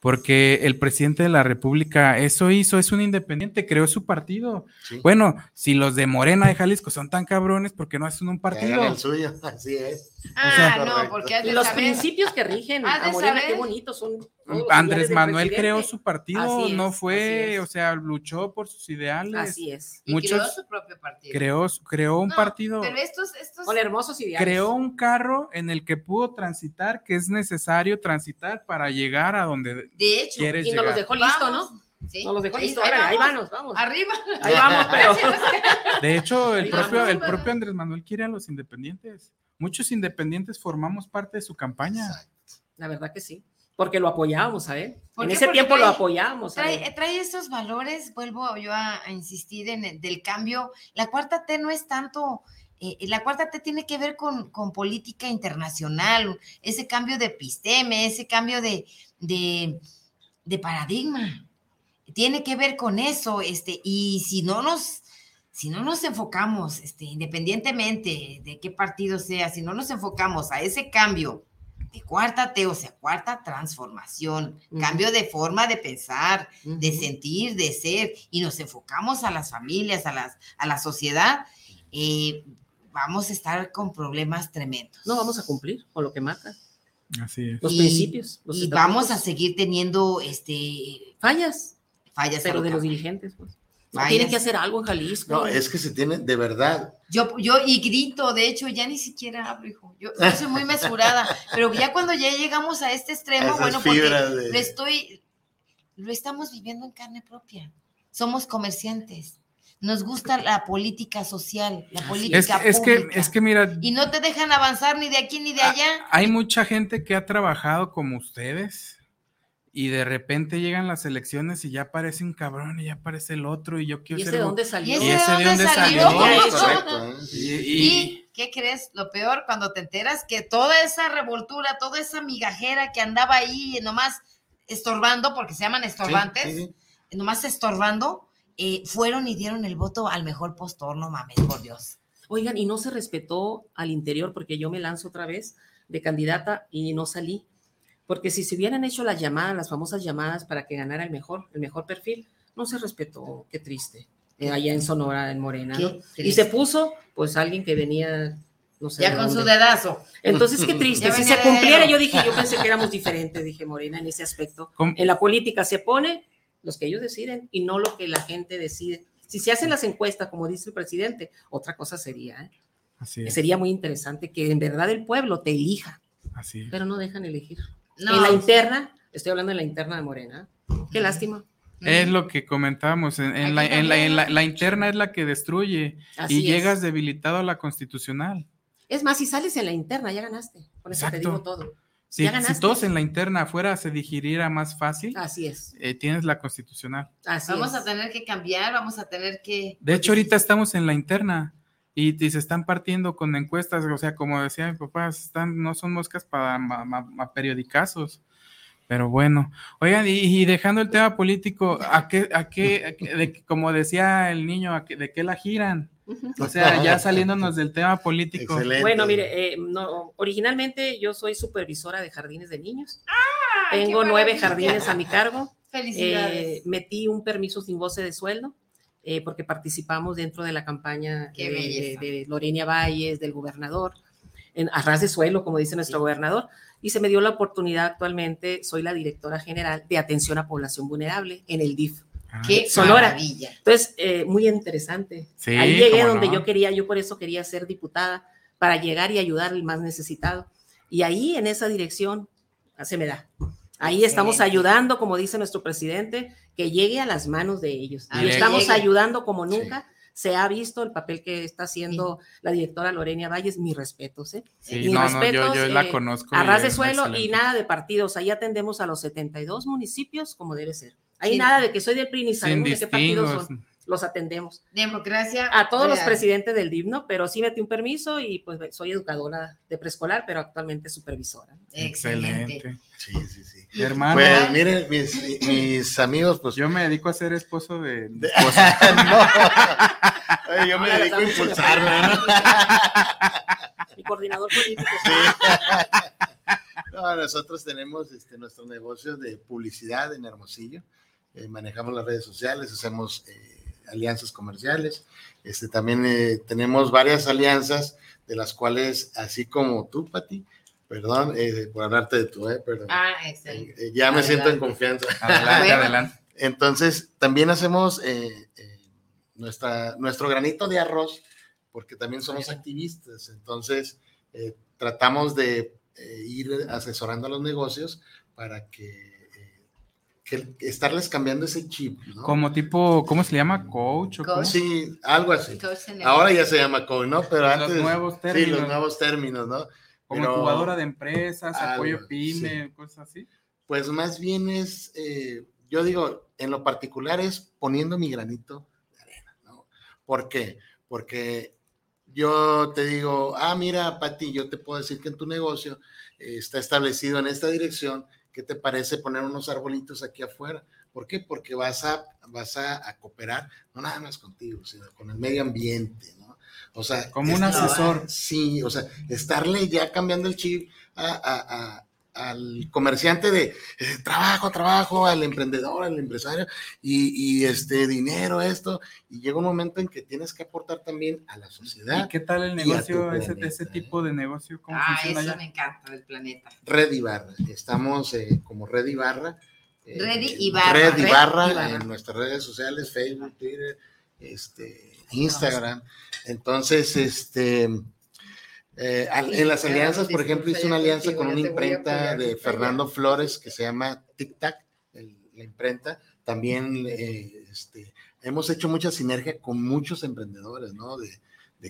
porque el presidente de la República eso hizo, es un independiente, creó su partido. Bueno, si los de Morena de Jalisco son tan cabrones, ¿por qué no hacen un partido? el suyo, así es. Ah, no, porque los principios que rigen a Morena, qué bonitos son. Andrés Manuel creó su partido, no fue, o sea, luchó por sus ideales. Así es. Y creó su propio partido. Creó, creó un partido. Pero estos, estos. Con hermosos ideales. Creó un carro en el que pudo transitar, que es necesario transitar para llegar a donde de hecho, y nos los dejó listo, ¿no? Sí. Nos los dejó listo. Ahora, ahí vamos, vamos. Arriba. Ahí vamos, pero. De hecho, el propio, el propio Andrés Manuel quiere a los independientes. Muchos independientes formamos parte de su campaña. La verdad que sí porque lo apoyábamos a él. En ese tiempo lo apoyábamos. Trae, trae estos valores, vuelvo yo a, insistir en el del cambio. La cuarta T no es tanto, eh, la cuarta T tiene que ver con, con, política internacional, ese cambio de episteme, ese cambio de, de, de, paradigma. Tiene que ver con eso, este, y si no nos, si no nos enfocamos, este, independientemente de qué partido sea, si no nos enfocamos a ese cambio, de cuarta T, o sea, cuarta transformación, cambio de forma de pensar, de sentir, de ser, y nos enfocamos a las familias, a, las, a la sociedad, eh, vamos a estar con problemas tremendos. No vamos a cumplir con lo que marca. Así es. Los principios. y vamos a seguir teniendo este fallas. Fallas. Pero de los dirigentes, pues. Tienen que hacer algo en Jalisco. No, es que se tiene, de verdad. Yo, yo, y grito, de hecho, ya ni siquiera hablo, hijo. Yo, soy muy mesurada, pero ya cuando ya llegamos a este extremo, bueno, porque lo estoy, lo estamos viviendo en carne propia. Somos comerciantes. Nos gusta la política social, la política es, es que es que mira y no te dejan avanzar ni de aquí ni de allá. Hay mucha gente que ha trabajado como ustedes y de repente llegan las elecciones y ya aparece un cabrón y ya aparece el otro y yo quiero ¿Y ese de dónde salió? ¿Y ese de dónde salió? ¿Y, qué crees? Lo peor cuando te enteras que toda esa revoltura, toda esa migajera que andaba ahí nomás estorbando, porque se llaman estorbantes, nomás estorbando, eh, fueron y dieron el voto al mejor postor, no mames, por Dios. Oigan, y no se respetó al interior porque yo me lanzo otra vez de candidata y no salí porque si se hubieran hecho las llamadas, las famosas llamadas para que ganara el mejor, el mejor perfil, no se respetó, qué triste, eh, allá en Sonora, en Morena. Y se puso, pues, alguien que venía, no sé. Ya con su dedazo. Entonces, qué triste. si se cumpliera, yo dije, yo pensé que éramos diferentes, dije Morena, en ese aspecto. En la política se pone los que ellos deciden y no lo que la gente decide. Si se hacen las encuestas, como dice el presidente, otra cosa sería, ¿eh? Así Sería muy interesante que en verdad el pueblo te elija. Así Pero no dejan elegir. En la interna, estoy hablando de la interna de Morena. Qué lástima. Es lo que comentábamos, en, la, interna es la que destruye y llegas debilitado a la constitucional. Es más, si sales en la interna, ya ganaste. Por eso te digo todo. Si, si, todos en la interna afuera se digiriera más fácil, así es. Eh, tienes la constitucional. vamos a tener que cambiar, vamos a tener que. De hecho, ahorita estamos en la interna y, se están partiendo con encuestas, o sea, como decía mi papá, están, no son moscas para periodicazos. Pero bueno, oigan, y, dejando el tema político, ¿a qué, a qué, como decía el niño, ¿de qué la giran? O sea, ya saliéndonos del tema político. Bueno, mire, eh, no, originalmente yo soy supervisora de jardines de niños. ¡Ah, Tengo nueve jardines a mi cargo. Felicidades. Eh, metí un permiso sin goce de sueldo. Eh, porque participamos dentro de la campaña de, de, Lorena Valles, del gobernador, en arras de suelo, como dice nuestro gobernador, y se me dio la oportunidad actualmente, soy la directora general de atención a población vulnerable en el DIF. Ah, ¡Qué Sonora! Maravilla. Entonces, eh, muy interesante. Ahí llegué donde yo quería, yo por eso quería ser diputada, para llegar y ayudar al más necesitado. Y ahí, en esa dirección, se me da. Ahí estamos ayudando, como dice nuestro presidente, que llegue a las manos de ellos. y estamos ayudando como nunca. Se ha visto el papel que está haciendo la directora Lorena Valles, mis respetos, ¿eh? Sí, no, yo, la eh, conozco. A ras de suelo y nada de partidos. Ahí atendemos a los 72 municipios como debe ser. Ahí nada de que soy del PRI ni sabemos de qué partidos son los atendemos. Democracia. A todos los presidentes del DIVNO, pero sí metí un permiso y pues soy educadora de preescolar, pero actualmente supervisora. Excelente. Sí, sí, sí. Hermano. Pues miren, mis, amigos, pues. Yo me dedico a ser esposo de. no. yo me dedico a impulsarme, ¿no? Mi coordinador político. No, nosotros tenemos este, nuestro negocio de publicidad en Hermosillo. Eh, manejamos las redes sociales, hacemos eh, alianzas comerciales. Este, también eh, tenemos varias alianzas de las cuales, así como tú, Pati, perdón eh, por hablarte de tu, eh, perdón. Ah, excelente. Eh, ya me siento en confianza. Adelante, adelante. Entonces, también hacemos nuestra, nuestro granito de arroz, porque también somos activistas. Entonces, tratamos de ir asesorando a los negocios para que estarles cambiando ese chip. ¿no? Como tipo, ¿cómo se le llama? ¿Coach? O Sí, algo así. Ahora ya se llama coach, ¿no? Pero antes. Los nuevos términos. Sí, los nuevos términos, ¿no? Como incubadora de empresas, apoyo PYME, cosas así. Pues más bien es, eh, yo digo, en lo particular es poniendo mi granito de arena, ¿no? ¿Por qué? Porque yo te digo, ah, mira, Pati, yo te puedo decir que en tu negocio eh, está establecido en esta dirección ¿qué te parece poner unos arbolitos aquí afuera? ¿Por qué? Porque vas a, vas a, cooperar, no nada más contigo, sino con el medio ambiente, ¿no? O sea, como un asesor. Sí, o sea, estarle ya cambiando el chip a, al comerciante de eh, trabajo, trabajo, al emprendedor, al empresario, y, este dinero, esto, y llega un momento en que tienes que aportar también a la sociedad. ¿Y qué tal el negocio, ese, ese, tipo de negocio? ¿Cómo ah, eso me encanta del planeta. Red Ibarra, estamos eh, como Red Ibarra. Eh, Red Ibarra. Red Ibarra, en nuestras redes sociales, Facebook, Twitter, este, Instagram. Entonces, este eh, en las alianzas, por ejemplo, hice una alianza con una imprenta de Fernando Flores que se llama Tic Tac, la imprenta. También eh, este, hemos hecho mucha sinergia con muchos emprendedores, ¿no? De,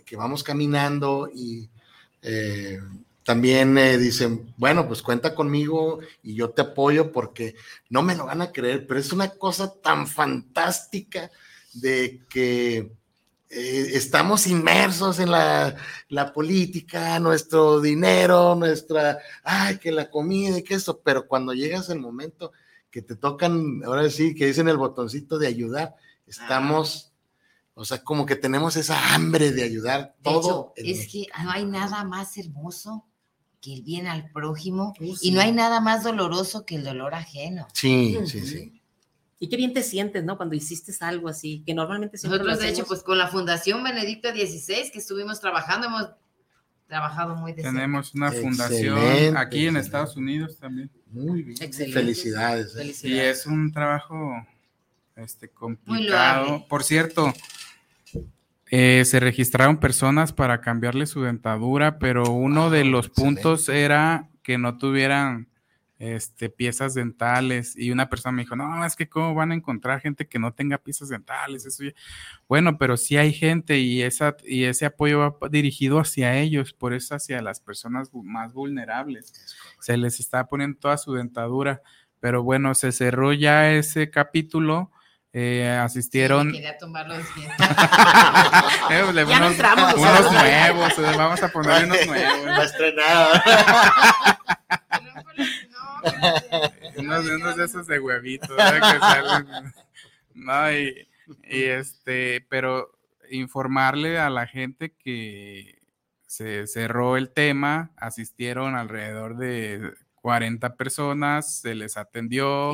que vamos caminando y eh, también dicen, bueno, pues cuenta conmigo y yo te apoyo porque no me lo van a creer, pero es una cosa tan fantástica de que eh, estamos inmersos en la, política, nuestro dinero, nuestra, ay, que la comida y que eso, pero cuando llegas el momento que te tocan, ahora sí, que dicen el botoncito de ayudar, estamos, o sea, como que tenemos esa hambre de ayudar todo. es que no hay nada más hermoso que el bien al prójimo uh, y no hay nada más doloroso que el dolor ajeno. Sí, sí, sí. Y qué bien te sientes, ¿no? Cuando hiciste algo así, que normalmente Nosotros, de hecho, pues con la Fundación Benedicto XVI, que estuvimos trabajando, hemos trabajado muy de Tenemos una fundación aquí en Estados Unidos también. Muy bien. Excelente. Felicidades. ¿eh? Y es un trabajo este, complicado. Por cierto, eh, se registraron personas para cambiarle su dentadura, pero uno de ah, los puntos era que no tuvieran este, piezas dentales y una persona me dijo, no, es que cómo van a encontrar gente que no tenga piezas dentales, eso bueno, pero sí hay gente y, esa, y ese apoyo va dirigido hacia ellos, por eso hacia las personas más vulnerables. Se les está poniendo toda su dentadura, pero bueno, se cerró ya ese capítulo. Eh, asistieron. quería tomar los eh, unos, unos nuevos, vamos a poner unos nuevos. estrenado. unos, de esos de huevitos, no, y, este, pero informarle a la gente que se cerró el tema, asistieron alrededor de 40 personas, se les atendió.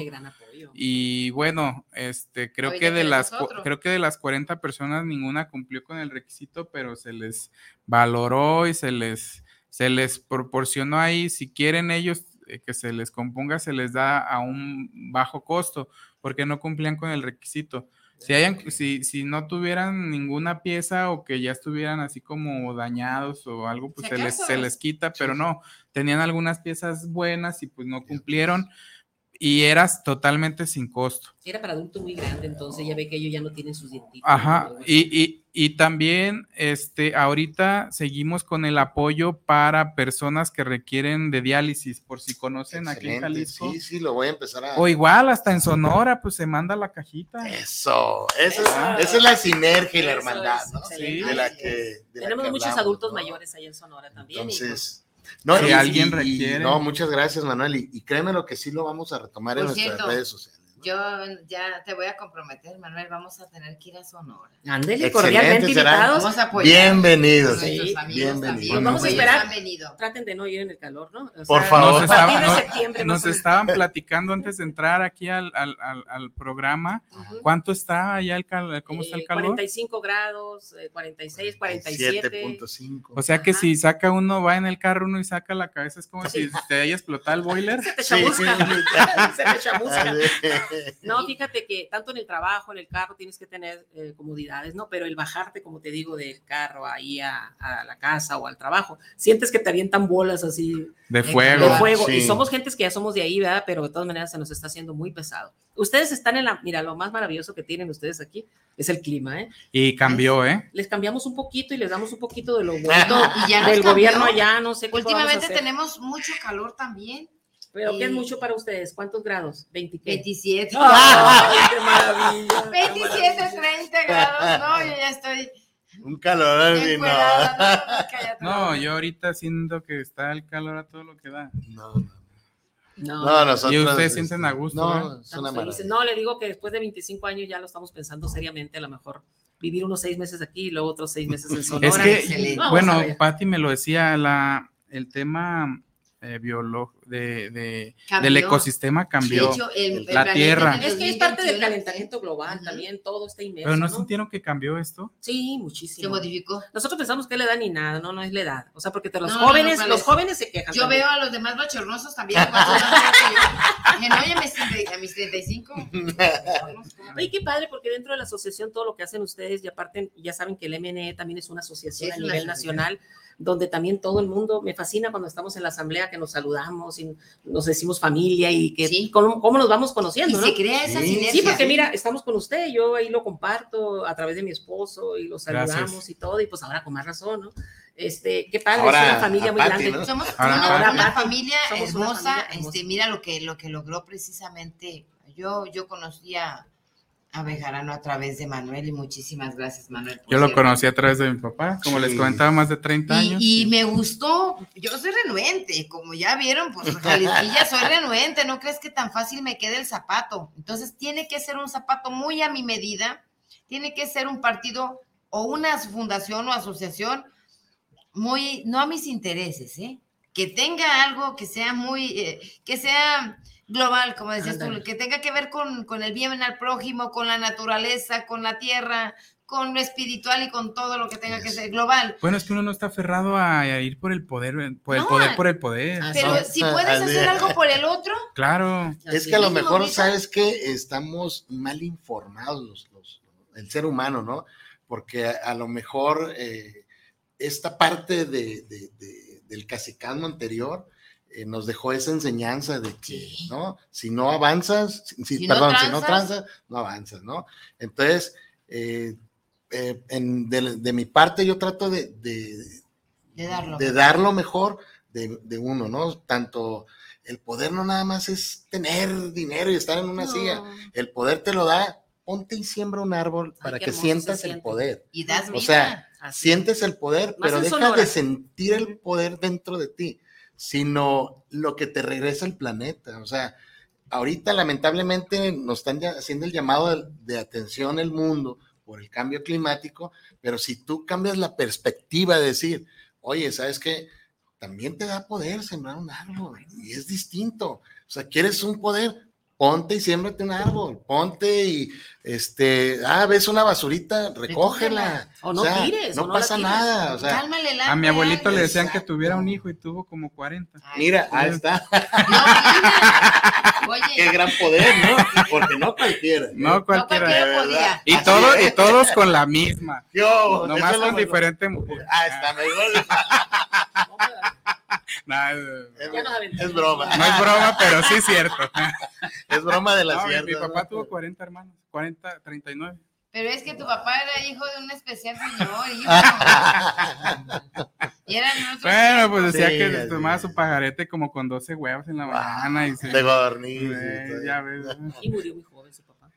Y bueno, este creo que de las creo que de las 40 personas ninguna cumplió con el requisito, pero se les valoró y se les se les proporcionó ahí. Si quieren ellos que se les componga se les da a un bajo costo porque no cumplían con el requisito. Si, hayan, si, si no tuvieran ninguna pieza o que ya estuvieran así como dañados o algo, pues se les, se les quita, pero no, tenían algunas piezas buenas y pues no cumplieron y eras totalmente sin costo. Era para adulto muy grande, entonces ya ve que ellos ya no tienen sus dientitos. Ajá, y, y, y, también este, ahorita seguimos con el apoyo para personas que requieren de diálisis, por si conocen aquí en Jalisco. Sí, sí, lo voy a empezar a... O igual, hasta en Sonora, pues se manda la cajita. Eso, eso, Es, esa es la sinergia y la hermandad, ¿no? Sí. De la que... Tenemos muchos adultos mayores ahí en Sonora también. Entonces... No, si alguien requiere. no, muchas gracias, Manuel. Y, créeme lo que sí lo vamos a retomar en nuestras redes sociales. Yo ya te voy a comprometer, Manuel, vamos a tener que ir a Sonora. Ándele, cordialmente invitados. Vamos a apoyar Bienvenidos. Sí, bienvenidos. vamos a esperar. Traten de no ir en el calor, ¿no? Por favor. Nos, estaban platicando antes de entrar aquí al, al, al, programa. ¿Cuánto está allá el calor? ¿Cómo está el calor? 45 grados, 46, 47. 7.5. O sea que si saca uno, va en el carro uno y saca la cabeza, es como si te haya explotado el boiler. Se te chamusca. Se te chamusca. No, fíjate que tanto en el trabajo, en el carro, tienes que tener eh, comodidades, ¿no? Pero el bajarte, como te digo, del carro ahí a, la casa o al trabajo, sientes que te avientan bolas así. De fuego. De fuego. Y somos gentes que ya somos de ahí, ¿verdad? Pero de todas maneras se nos está haciendo muy pesado. Ustedes están en la, mira, lo más maravilloso que tienen ustedes aquí es el clima, ¿eh? Y cambió, ¿eh? Les cambiamos un poquito y les damos un poquito de lo bueno y ya del gobierno allá, no sé qué Últimamente tenemos mucho calor también. Pero ¿qué es mucho para ustedes? ¿Cuántos grados? 20, 27. ¡Ay, qué maravilla! 27, 30 grados. No, yo ya estoy. Un calor no. No, yo ahorita siento que está el calor a todo lo que da. No, no. No, nosotros, y ustedes sienten a gusto. No, es una no, le digo que después de 25 años ya lo estamos pensando seriamente, a lo mejor vivir unos seis meses aquí y luego otros seis meses en Sonora. Es que, bueno, Patti me lo decía, la, el tema eh, de, del ecosistema cambió. la tierra. Es que es parte del calentamiento global también, todo está inmerso. ¿Pero no, sintieron que cambió esto? Sí, muchísimo. Se modificó. Nosotros pensamos que le da ni nada, no, no es la edad. O sea, porque los jóvenes, los jóvenes se quejan. Yo veo a los demás bochornosos también. no, oye, a mis 35. Oye, qué padre, porque dentro de la asociación todo lo que hacen ustedes, y aparte ya saben que el MNE también es una asociación a nivel nacional donde también todo el mundo, me fascina cuando estamos en la asamblea que nos saludamos y nos decimos familia y que cómo, nos vamos conociendo, y ¿no? se crea esa sí. Sí, porque mira, estamos con usted, yo ahí lo comparto a través de mi esposo y lo saludamos y todo, y pues ahora con más razón, ¿no? Este, qué padre, es una familia muy grande. Somos una, familia hermosa, este, mira lo que, lo que logró precisamente, yo, yo conocía a Bejarano a través de Manuel y muchísimas gracias Manuel. Yo lo conocí a través de mi papá, como les comentaba, más de 30 años. Y, me gustó, yo soy renuente, como ya vieron, pues ya soy renuente, no crees que tan fácil me quede el zapato. Entonces tiene que ser un zapato muy a mi medida, tiene que ser un partido o una fundación o asociación muy, no a mis intereses, ¿eh? Que tenga algo que sea muy, eh, que sea global, como decías tú, que tenga que ver con, con, el bien al prójimo, con la naturaleza, con la tierra, con lo espiritual y con todo lo que tenga que ser global. Bueno, es que uno no está aferrado a, ir por el poder, por el poder por el poder. Pero si puedes hacer algo por el otro. Claro. Es que a lo mejor, ¿sabes que Estamos mal informados los, el ser humano, ¿no? Porque a, lo mejor eh, esta parte de, del casicano anterior eh, nos dejó esa enseñanza de que, ¿no? Si no avanzas, si, perdón, si no transas, no avanzas, ¿no? Entonces, eh, eh, de, mi parte yo trato de, de, dar lo mejor de, uno, ¿no? Tanto el poder no nada más es tener dinero y estar en una silla, el poder te lo da, ponte y siembra un árbol para que sientas el poder. Y das O sea, sientes el poder, pero deja de sentir el poder dentro de ti sino lo que te regresa el planeta. O sea, ahorita lamentablemente nos están haciendo el llamado de, atención el mundo por el cambio climático, pero si tú cambias la perspectiva de decir, oye, ¿sabes qué? También te da poder sembrar un árbol y es distinto. O sea, quieres un poder, ponte y siémbrate un árbol, ponte y, este, ah, ves una basurita, recógela. O no tires. No, pasa nada. O sea, a mi abuelito le decían que tuviera un hijo y tuvo como 40. mira, ahí está. Qué gran poder, ¿no? Porque no cualquiera. No cualquiera. Y, todo, y todos con la misma. Yo, Nomás con diferentes mujeres. Ah, está mejor. es, broma. No es broma, pero sí es cierto. es broma de la no, Mi, papá tuvo 40 hermanos, 40, 39. Pero es que tu papá era hijo de un especial señor, hijo. y eran bueno, pues decía que tomaba su pajarete como con 12 huevos en la mañana. Y se, de gorniz. ya ves. Y murió muy joven su papá.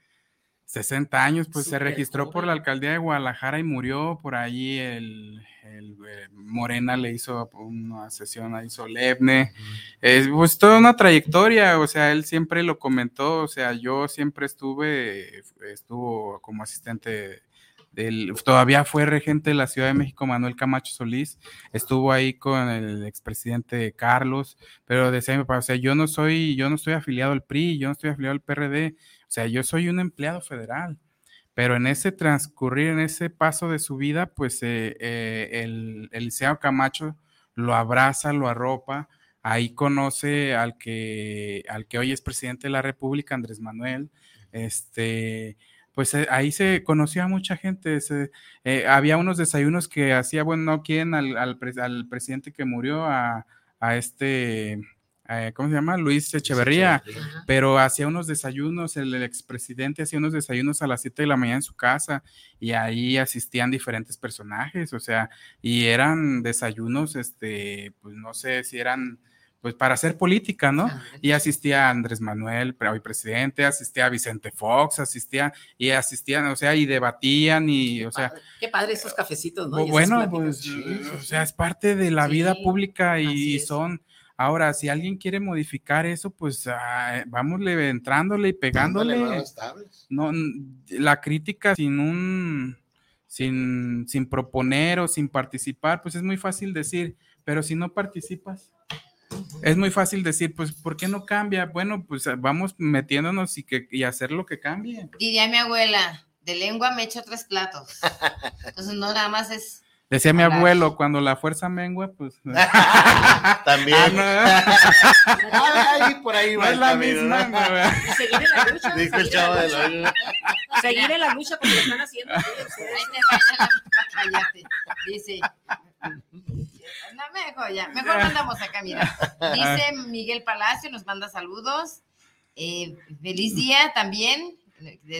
60 años, pues se registró por la alcaldía de Guadalajara y murió por ahí el, el eh, Morena le hizo una sesión ahí solemne. Es pues toda una trayectoria, o sea, él siempre lo comentó, o sea, yo siempre estuve, estuvo como asistente del, todavía fue regente de la Ciudad de México, Manuel Camacho Solís, estuvo ahí con el expresidente Carlos, pero decía, o sea, yo no soy, yo no estoy afiliado al PRI, yo no estoy afiliado al PRD, sea, yo soy un empleado federal. Pero en ese transcurrir, en ese paso de su vida, pues eh, eh, el, el Camacho lo abraza, lo arropa, ahí conoce al que, al que hoy es presidente de la República, Andrés Manuel, este, pues eh, ahí se conocía a mucha gente, había unos desayunos que hacía, bueno, no quieren al, al, al presidente que murió, a, a este, eh, ¿cómo se llama? Luis Echeverría, pero hacía unos desayunos, el, expresidente hacía unos desayunos a las 7 de la mañana en su casa y ahí asistían diferentes personajes, o sea, y eran desayunos, este, pues no sé si eran, pues para hacer política, ¿no? Y asistía a Andrés Manuel, hoy presidente, asistía a Vicente Fox, asistía y asistían, o sea, y debatían y, o sea. Qué padre esos cafecitos, ¿no? Bueno, pues, o sea, es parte de la vida pública y son Ahora, si alguien quiere modificar eso, pues ah, vámosle entrándole y pegándole. No, la crítica sin un, sin, sin proponer o sin participar, pues es muy fácil decir, pero si no participas. es muy fácil decir, pues, ¿por qué no cambia? Bueno, pues vamos metiéndonos y, que, y hacer lo que cambie. Diría mi abuela, de lengua me echo tres platos. Entonces, no nada más es Decía mi abuelo, cuando la fuerza mengua, pues. También. Ah, por ahí va. es la misma, Seguir en la lucha. Dijo el chavo de la Seguir en la lucha como lo están haciendo. Ahí te cállate. Dice. No, mejor ya. Mejor mandamos acá, mira. Dice Miguel Palacio, nos manda saludos. Eh, feliz día también.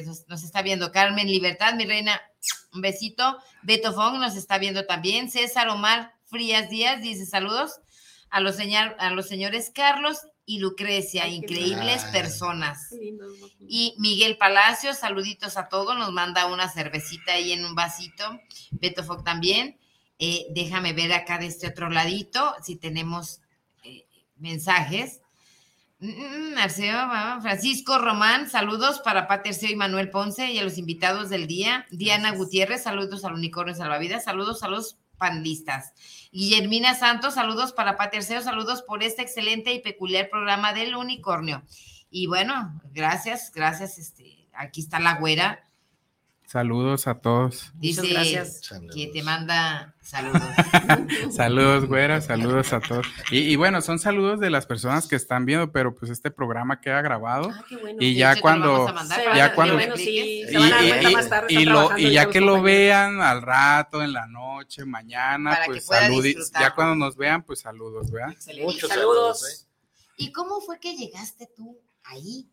Nos, nos está viendo Carmen Libertad, mi reina un besito. Beto Fong nos está viendo también. César Omar Frías Díaz dice saludos a los, señor, a los señores Carlos y Lucrecia, increíbles personas. Y Miguel Palacio, saluditos a todos, nos manda una cervecita ahí en un vasito. Beto Fong también. Eh, déjame ver acá de este otro ladito si tenemos eh, mensajes. Mm, Francisco Román, saludos para Patercio y Manuel Ponce y a los invitados del día. Diana Gutiérrez, saludos al Unicornio Salvavidas, saludos a los panelistas. Guillermina Santos, saludos para Paterceo, saludos por este excelente y peculiar programa del Unicornio. Y bueno, gracias, gracias. Este, aquí está la güera Saludos a todos. Dice gracias. que te manda saludos. saludos, güera, saludos a todos. Y, bueno, son saludos de las personas que están viendo, pero pues este programa queda grabado. Ah, y ya cuando, ya cuando, y, ya que lo vean al rato, en la noche, mañana, pues saludos. Ya cuando nos vean, pues saludos, ¿verdad? Muchos saludos. ¿eh? ¿Y cómo fue que llegaste tú ahí?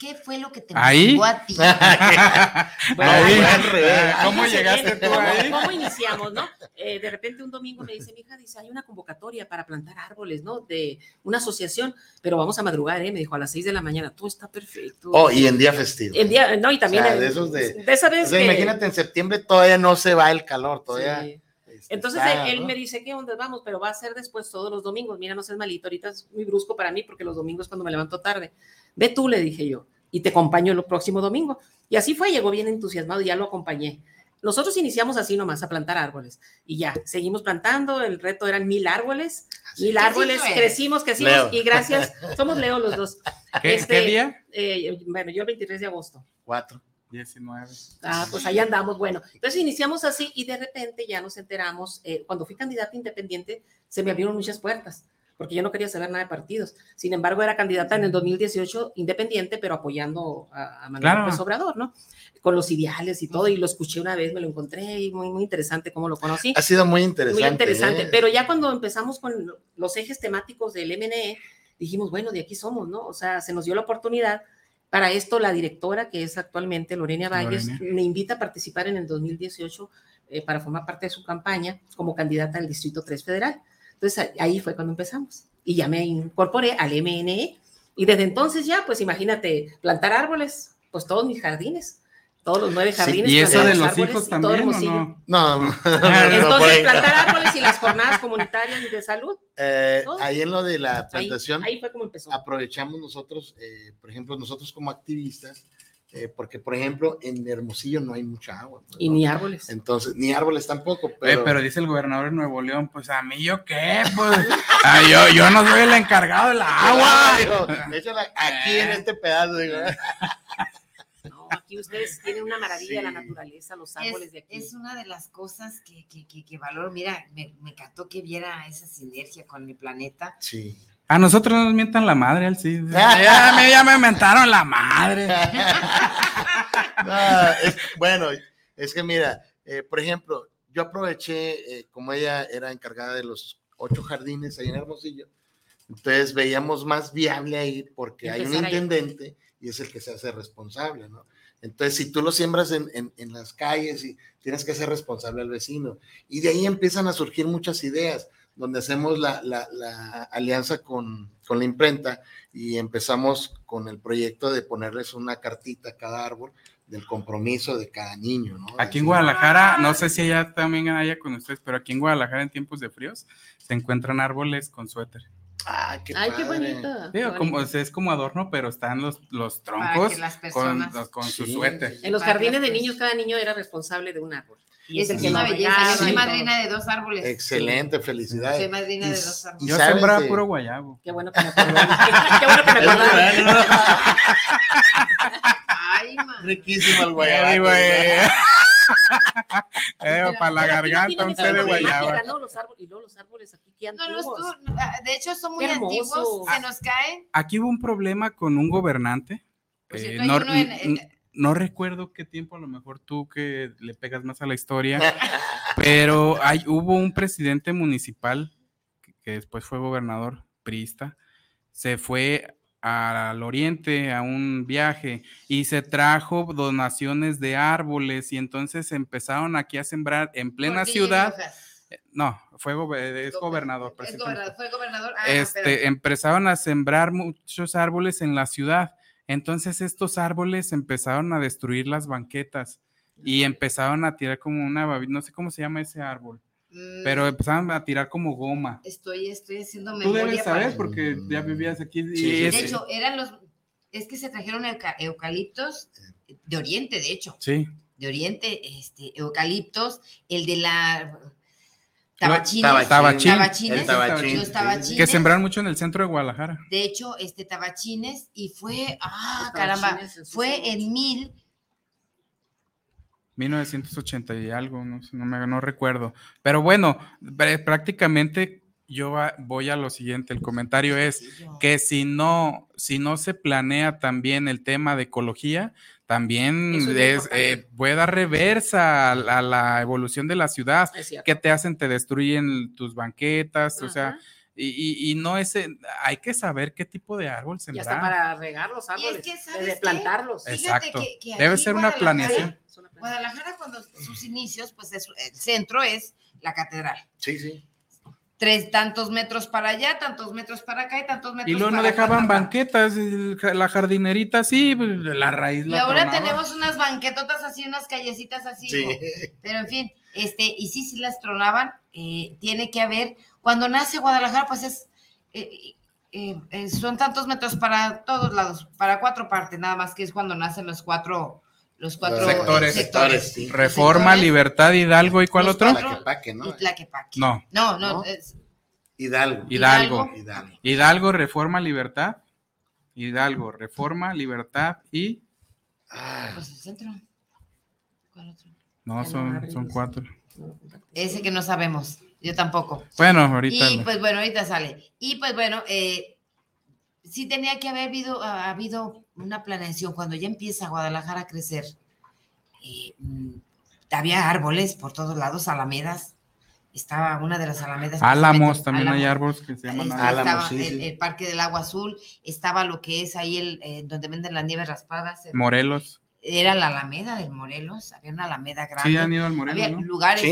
¿Qué fue lo que te motivó a ti? ¿Cómo llegaste tú ahí? ¿Cómo iniciamos, no? Eh, de repente un domingo me dice, mi hija, dice, hay una convocatoria para plantar árboles, ¿no? De una asociación, pero vamos a madrugar, ¿eh? Me dijo, a las seis de la mañana, todo está perfecto. Oh, y en día festivo. En día, no, y también. de esos de. de esa vez. Imagínate, en septiembre todavía no se va el calor, todavía. Este, Entonces él, me dice, ¿qué onda vamos? Pero va a ser después todos los domingos. Mira, no seas malito, ahorita es muy brusco para mí porque los domingos cuando me levanto tarde. Ve tú, le dije yo, y te acompaño el próximo domingo. Y así fue, llegó bien entusiasmado y ya lo acompañé. Nosotros iniciamos así nomás a plantar árboles y ya, seguimos plantando, el reto eran mil árboles, mil árboles, crecimos, crecimos y gracias, somos Leo los dos. ¿Qué, este, día? Eh, bueno, yo el 23 de agosto. Cuatro. 19. Ah, pues ahí andamos. Bueno, entonces iniciamos así y de repente ya nos enteramos, eh, cuando fui candidata independiente, se me abrieron muchas puertas porque yo no quería saber nada de partidos. Sin embargo, era candidata en el 2018 independiente, pero apoyando a, Manuel López Obrador, ¿no? Con los ideales y todo, y lo escuché una vez, me lo encontré y muy, muy interesante cómo lo conocí. Ha sido muy interesante. Muy interesante, ¿eh? pero ya cuando empezamos con los ejes temáticos del MNE, dijimos, bueno, de aquí somos, ¿no? O sea, se nos dio la oportunidad. Para esto, la directora, que es actualmente Lorena Valles, me invita a participar en el 2018 eh, para formar parte de su campaña como candidata al Distrito 3 Federal. Entonces ahí fue cuando empezamos. Y ya me incorporé al MNE y desde entonces ya, pues imagínate, plantar árboles, pues todos mis jardines, todos los nueve jardines. ¿Y eso de los hijos también o no? No, Entonces, plantar árboles y las jornadas comunitarias y de salud. Eh, ahí en lo de la plantación, ahí, fue como empezó. Aprovechamos nosotros, eh, por ejemplo, nosotros como activistas, eh, porque, por ejemplo, en Hermosillo no hay mucha agua. y ni árboles. Entonces, ni árboles tampoco. Pero... pero dice el gobernador de Nuevo León, pues a mí yo qué, pues ah, yo, yo no soy el encargado del agua. aquí en este pedazo. Digo. Aquí ustedes tienen una maravilla la naturaleza, los árboles de aquí. Es una de las cosas que, que, que, que valoro. Mira, me, me encantó que viera esa sinergia con el planeta. Sí. A nosotros nos mientan la madre, al sí. Ya, me, ya me mentaron la madre. bueno, es que mira, eh, por ejemplo, yo aproveché, eh, como ella era encargada de los ocho jardines ahí en Hermosillo, entonces veíamos más viable ahí porque hay un intendente y es el que se hace responsable, ¿no? Entonces, si tú lo siembras en, en, en, las calles y tienes que ser responsable al vecino, y de ahí empiezan a surgir muchas ideas donde hacemos la, la, alianza con, con, la imprenta y empezamos con el proyecto de ponerles una cartita a cada árbol del compromiso de cada niño. ¿no? Aquí en Guadalajara, no sé si allá también haya con ustedes, pero aquí en Guadalajara en tiempos de fríos se encuentran árboles con suéter. Ah, qué, Ay, qué bonito. como, es como adorno, pero están los, los troncos con, con su suéter. En los jardines de niños, cada niño era responsable de un árbol. Y es, el que una belleza. Yo soy madrina de dos árboles. Excelente, felicidades. Soy madrina de dos árboles. Yo sembraba puro guayabo. Qué bueno que me acordaron. Qué bueno que me acordaron. Ay, man. Riquísimo el guayabo. eh, para la garganta, un té de guayaba. No, los árboles, y luego los árboles aquí que no, ah, de hecho, son muy antiguos, se nos caen. Aquí hubo un problema con un gobernante. Pues eh, no, no recuerdo qué tiempo, a lo mejor tú que le pegas más a la historia, pero hay, hubo un presidente municipal que, después fue gobernador priista, se fue al oriente a un viaje y se trajo donaciones de árboles y entonces empezaron aquí a sembrar en plena ciudad. Eh, no, fue es gobernador. Es gobernador, fue gobernador. Ah, este, empezaron a sembrar muchos árboles en la ciudad entonces estos árboles empezaron a destruir las banquetas y empezaron a tirar como una, no sé cómo se llama ese árbol, pero mm. empezaron a tirar como goma. Estoy, estoy haciendo memoria. Tú debes saber porque ya vivías aquí. de hecho, eran los, es que se trajeron eucaliptos de Oriente, de hecho. Sí. De Oriente, este, eucaliptos, el de la Tabachines, tabachines, que sembraron mucho en el centro de Guadalajara. De hecho, este tabachines y fue, ah, caramba, fue en mil 1980 y algo, no, no, me, no recuerdo. Pero bueno, prácticamente yo voy a lo siguiente. El comentario es que si no, si no se planea también el tema de ecología, también es, eh, puede dar reversa a, la evolución de la ciudad, que te hacen, te destruyen tus banquetas, o sea, y, no es, hay que saber qué tipo de árbol sembrar. Y hasta para regar los árboles, de plantarlos. Exacto, debe ser una planeación. Guadalajara cuando sus inicios, pues el centro es la catedral. Sí, sí tres tantos metros para allá, tantos metros para acá y tantos metros Y luego no dejaban banquetas, la jardinerita así, pues, la raíz. Y ahora tenemos unas banquetotas así, unas callecitas así. Pero en fin, este, y sí, sí las tronaban. Eh, tiene que haber, cuando nace Guadalajara, pues es, eh, eh, son tantos metros para todos lados, para cuatro partes, nada más que es cuando nacen los cuatro los cuatro sectores. Reforma, Libertad, Hidalgo y cuál otro? Tlaquepaque, ¿no? No. No, no. Hidalgo. Hidalgo. Hidalgo. Reforma, Libertad. Hidalgo, Reforma, Libertad y. Ah. Pues el centro. ¿Cuál otro? No, son, son cuatro. Ese que no sabemos. Yo tampoco. Bueno, ahorita. Y pues bueno, ahorita sale. Y pues bueno, eh, sí tenía que haber habido, ha habido una planeación cuando ya empieza Guadalajara a crecer. Eh, había árboles por todos lados, alamedas. Estaba una de las alamedas. Álamos, también hay árboles que se llaman álamos. Estaba el, Parque del Agua Azul, estaba lo que es ahí el, eh, donde venden las nieves raspadas. Morelos era la Alameda del Morelos, había una Alameda grande. Sí, han ido al Morelos. Había lugares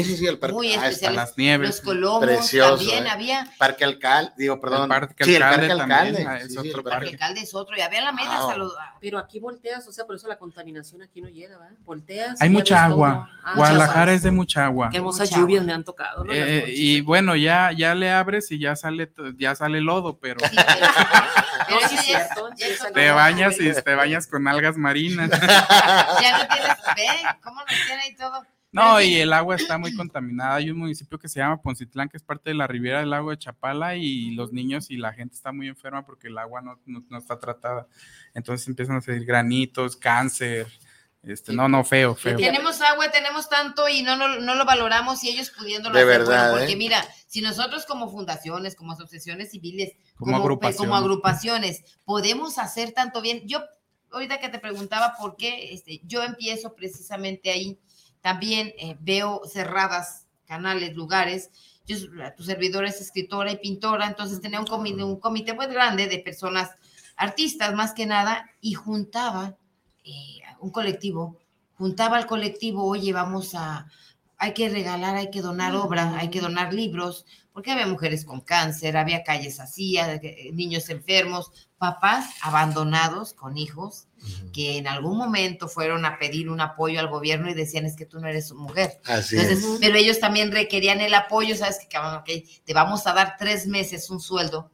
muy ah, especiales. las nieves. Los Colomos también ¿eh? había. Parque Alcalde, digo, perdón. El parque sí, Alcalde, el Parque Alcalde. También, es otro parque. parque Alcalde es otro, y había Alamedas wow. a los... Pero aquí volteas, o sea, por eso la contaminación aquí no llega, ¿verdad? Volteas. Hay mucha agua. Ah, Guadalajara es de mucha agua. Qué hermosas lluvias me han tocado. ¿no? Eh, y bueno, ya, ya le abres y ya sale, ya sale lodo, pero. Sí, pero, pero sí es cierto. Te bañas y te bañas con algas marinas. ya no tienes cómo nos tiene y todo. No, y el agua está muy contaminada. Hay un municipio que se llama Poncitlán, que es parte de la ribera del lago de Chapala, y los niños y la gente está muy enferma porque el agua no, no, está tratada. Entonces empiezan a salir granitos, cáncer. Este, no, no, feo, feo. Tenemos agua, tenemos tanto y no, no, no lo valoramos y ellos pudiéndolo de hacer. Verdad, porque ¿eh? mira, si nosotros como fundaciones, como asociaciones civiles, como, como, agrupaciones. como agrupaciones, podemos hacer tanto bien. Yo ahorita que te preguntaba por qué, este, yo empiezo precisamente ahí. También eh, veo cerradas canales, lugares. Yo, tu servidor es escritora y pintora, entonces tenía un comité, un comité muy grande de personas, artistas más que nada, y juntaba eh, un colectivo, juntaba al colectivo, oye, vamos a, hay que regalar, hay que donar obra, hay que donar libros, porque había mujeres con cáncer, había calles así, eh, niños enfermos, papás abandonados con hijos que en algún momento fueron a pedir un apoyo al gobierno y decían es que tú no eres mujer. Así Entonces, Pero ellos también requerían el apoyo, sabes que okay, te vamos a dar tres meses un sueldo,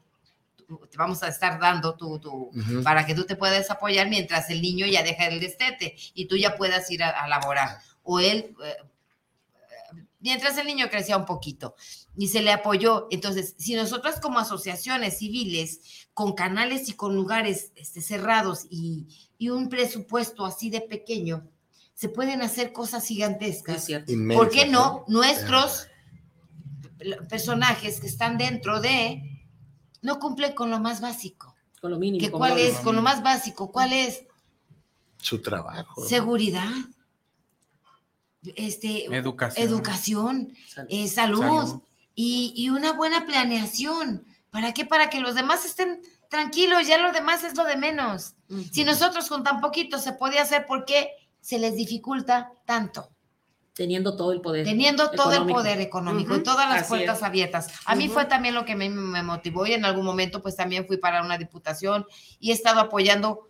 te vamos a estar dando tu, tu para que tú te puedas apoyar mientras el niño ya deja el destete y tú ya puedas ir a, laborar. O él... Eh, mientras el niño crecía un poquito y se le apoyó. Entonces, si nosotras como asociaciones civiles, con canales y con lugares este, cerrados y, un presupuesto así de pequeño, se pueden hacer cosas gigantescas. ¿Por qué no? Nuestros personajes que están dentro de no cumplen con lo más básico. Con lo mínimo. ¿Cuál es? Con lo más básico. ¿Cuál es? Su trabajo. Seguridad este, educación, educación eh, salud, Y, una buena planeación. ¿Para qué? Para que los demás estén tranquilos, ya lo demás es lo de menos. Si nosotros con tan poquito se podía hacer, ¿por qué se les dificulta tanto? Teniendo todo el poder. Teniendo todo el poder económico y todas las puertas abiertas. A mí fue también lo que me, me motivó y en algún momento pues también fui para una diputación y he estado apoyando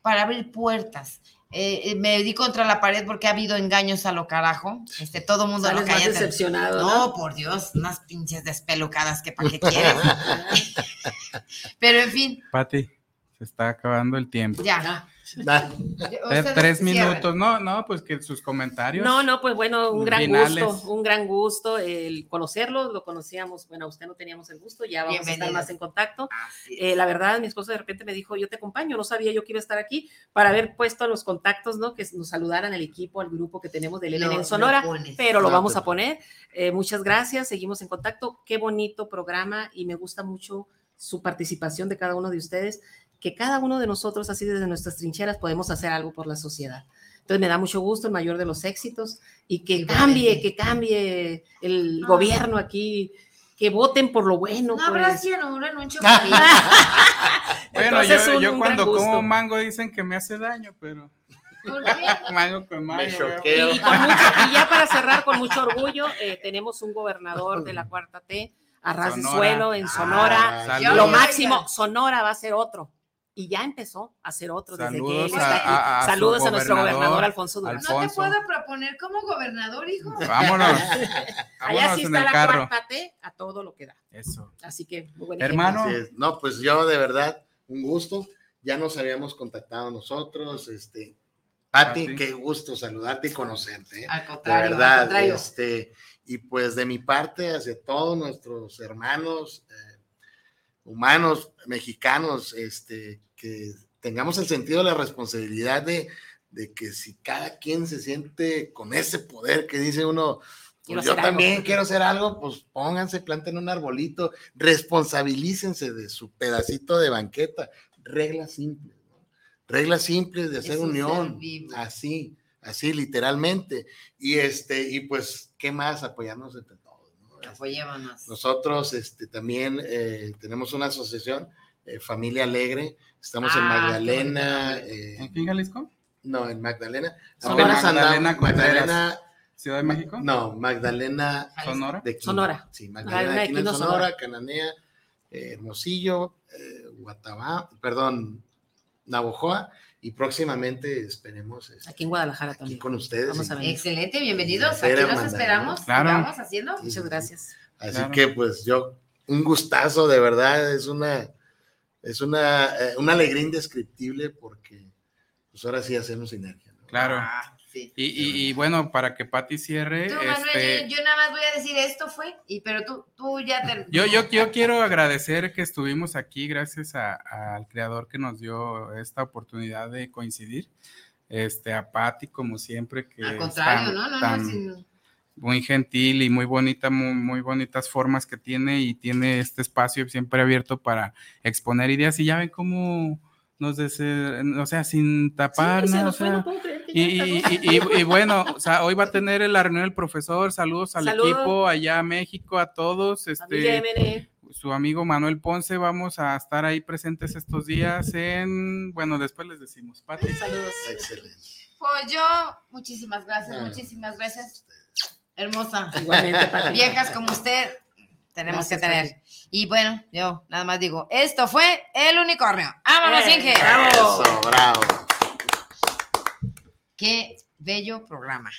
para abrir puertas. Eh, eh, me di contra la pared porque ha habido engaños a lo carajo. Este, todo el mundo lo que decepcionado. No, por Dios, unas pinches despelucadas que para qué quieres. Pero en fin. Pati, se está acabando el tiempo. Ya. Tres minutos, no, no, pues que sus comentarios. No, no, pues bueno, un gran gusto, un gran gusto el conocerlo, lo conocíamos, bueno, usted no teníamos el gusto, ya vamos a estar más en contacto. Eh, la verdad, mi esposo de repente me dijo, yo te acompaño, no sabía yo que iba a estar aquí, para haber puesto los contactos, ¿no? Que nos saludaran el equipo, al grupo que tenemos de Elena en Sonora, pero lo vamos a poner. Eh, muchas gracias, seguimos en contacto, qué bonito programa y me gusta mucho su participación de cada uno de ustedes que cada uno de nosotros, así desde nuestras trincheras, podemos hacer algo por la sociedad. Entonces me da mucho gusto, el mayor de los éxitos, y que cambie, que cambie el gobierno aquí, que voten por lo bueno. No habrá pues. cianuro en un bueno, yo, yo cuando como mango dicen que me hace daño, pero... ¿Por qué? mango con mango. Me choqueo. Y, ya para cerrar, con mucho orgullo, eh, tenemos un gobernador de la Cuarta T, a ras de suelo, en Sonora. Ah, lo máximo, Sonora va a ser otro y ya empezó a hacer otro desde que él está aquí. A, Saludos a, nuestro gobernador Alfonso Durán. ¿No te puedo proponer como gobernador, hijo? Vámonos. Allá sí está la cuarta T a todo lo que da. Eso. Así que, muy buen Hermano. No, pues yo de verdad, un gusto. Ya nos habíamos contactado nosotros, este, Pati, qué gusto saludarte y conocerte. ¿eh? Al contrario, de verdad, este, y pues de mi parte, hacia todos nuestros hermanos, eh, humanos, mexicanos, este, que tengamos el sentido de la responsabilidad de, que si cada quien se siente con ese poder que dice uno, pues yo también quiero hacer algo, pues pónganse, planten un arbolito, responsabilícense de su pedacito de banqueta, reglas simples, reglas simples de hacer unión, así, así literalmente, y este, y pues, ¿qué más? Apoyarnos entre todos. Apoyémonos. Nosotros este, también eh, tenemos una asociación, eh, Familia Alegre, Estamos en ah, Magdalena. Eh, ¿En qué Jalisco? No, en Magdalena. Magdalena, Magdalena, Ciudad de México. No, Magdalena. Sonora. De Sonora. Sí, Magdalena, aquí en Sonora, Cananea, eh, Hermosillo, eh, Guatabá, perdón, Navojoa y próximamente esperemos este, aquí en Guadalajara también con ustedes. Vamos a Excelente, bienvenidos. Aquí nos esperamos. Claro. Vamos haciendo. Muchas gracias. Así que pues yo un gustazo de verdad es una es una, eh, una alegría indescriptible porque pues ahora sí hacemos sinergia. Claro. Ah, y, bueno, para que Patti cierre. este... yo, nada más voy a decir esto fue, y, pero tú, tú ya te. Yo, yo, yo quiero agradecer que estuvimos aquí gracias al creador que nos dio esta oportunidad de coincidir. Este, a Patti, como siempre, que. Al contrario, no, no, no, muy gentil y muy bonita, muy, bonitas formas que tiene y tiene este espacio siempre abierto para exponer ideas y ya ven cómo nos desea, o sea, sin tapar, ¿no? y, bueno, o sea, hoy va a tener la reunión del profesor, saludos al equipo allá a México, a todos, este, su amigo Manuel Ponce, vamos a estar ahí presentes estos días en, bueno, después les decimos, Pati. Saludos. Excelente. Pues yo, muchísimas gracias, muchísimas gracias hermosa. Igualmente, Viejas como usted, tenemos que tener. Y bueno, yo nada más digo, esto fue El Unicornio. ¡Vámonos, Inge! ¡Bravo! bravo. Qué bello programa.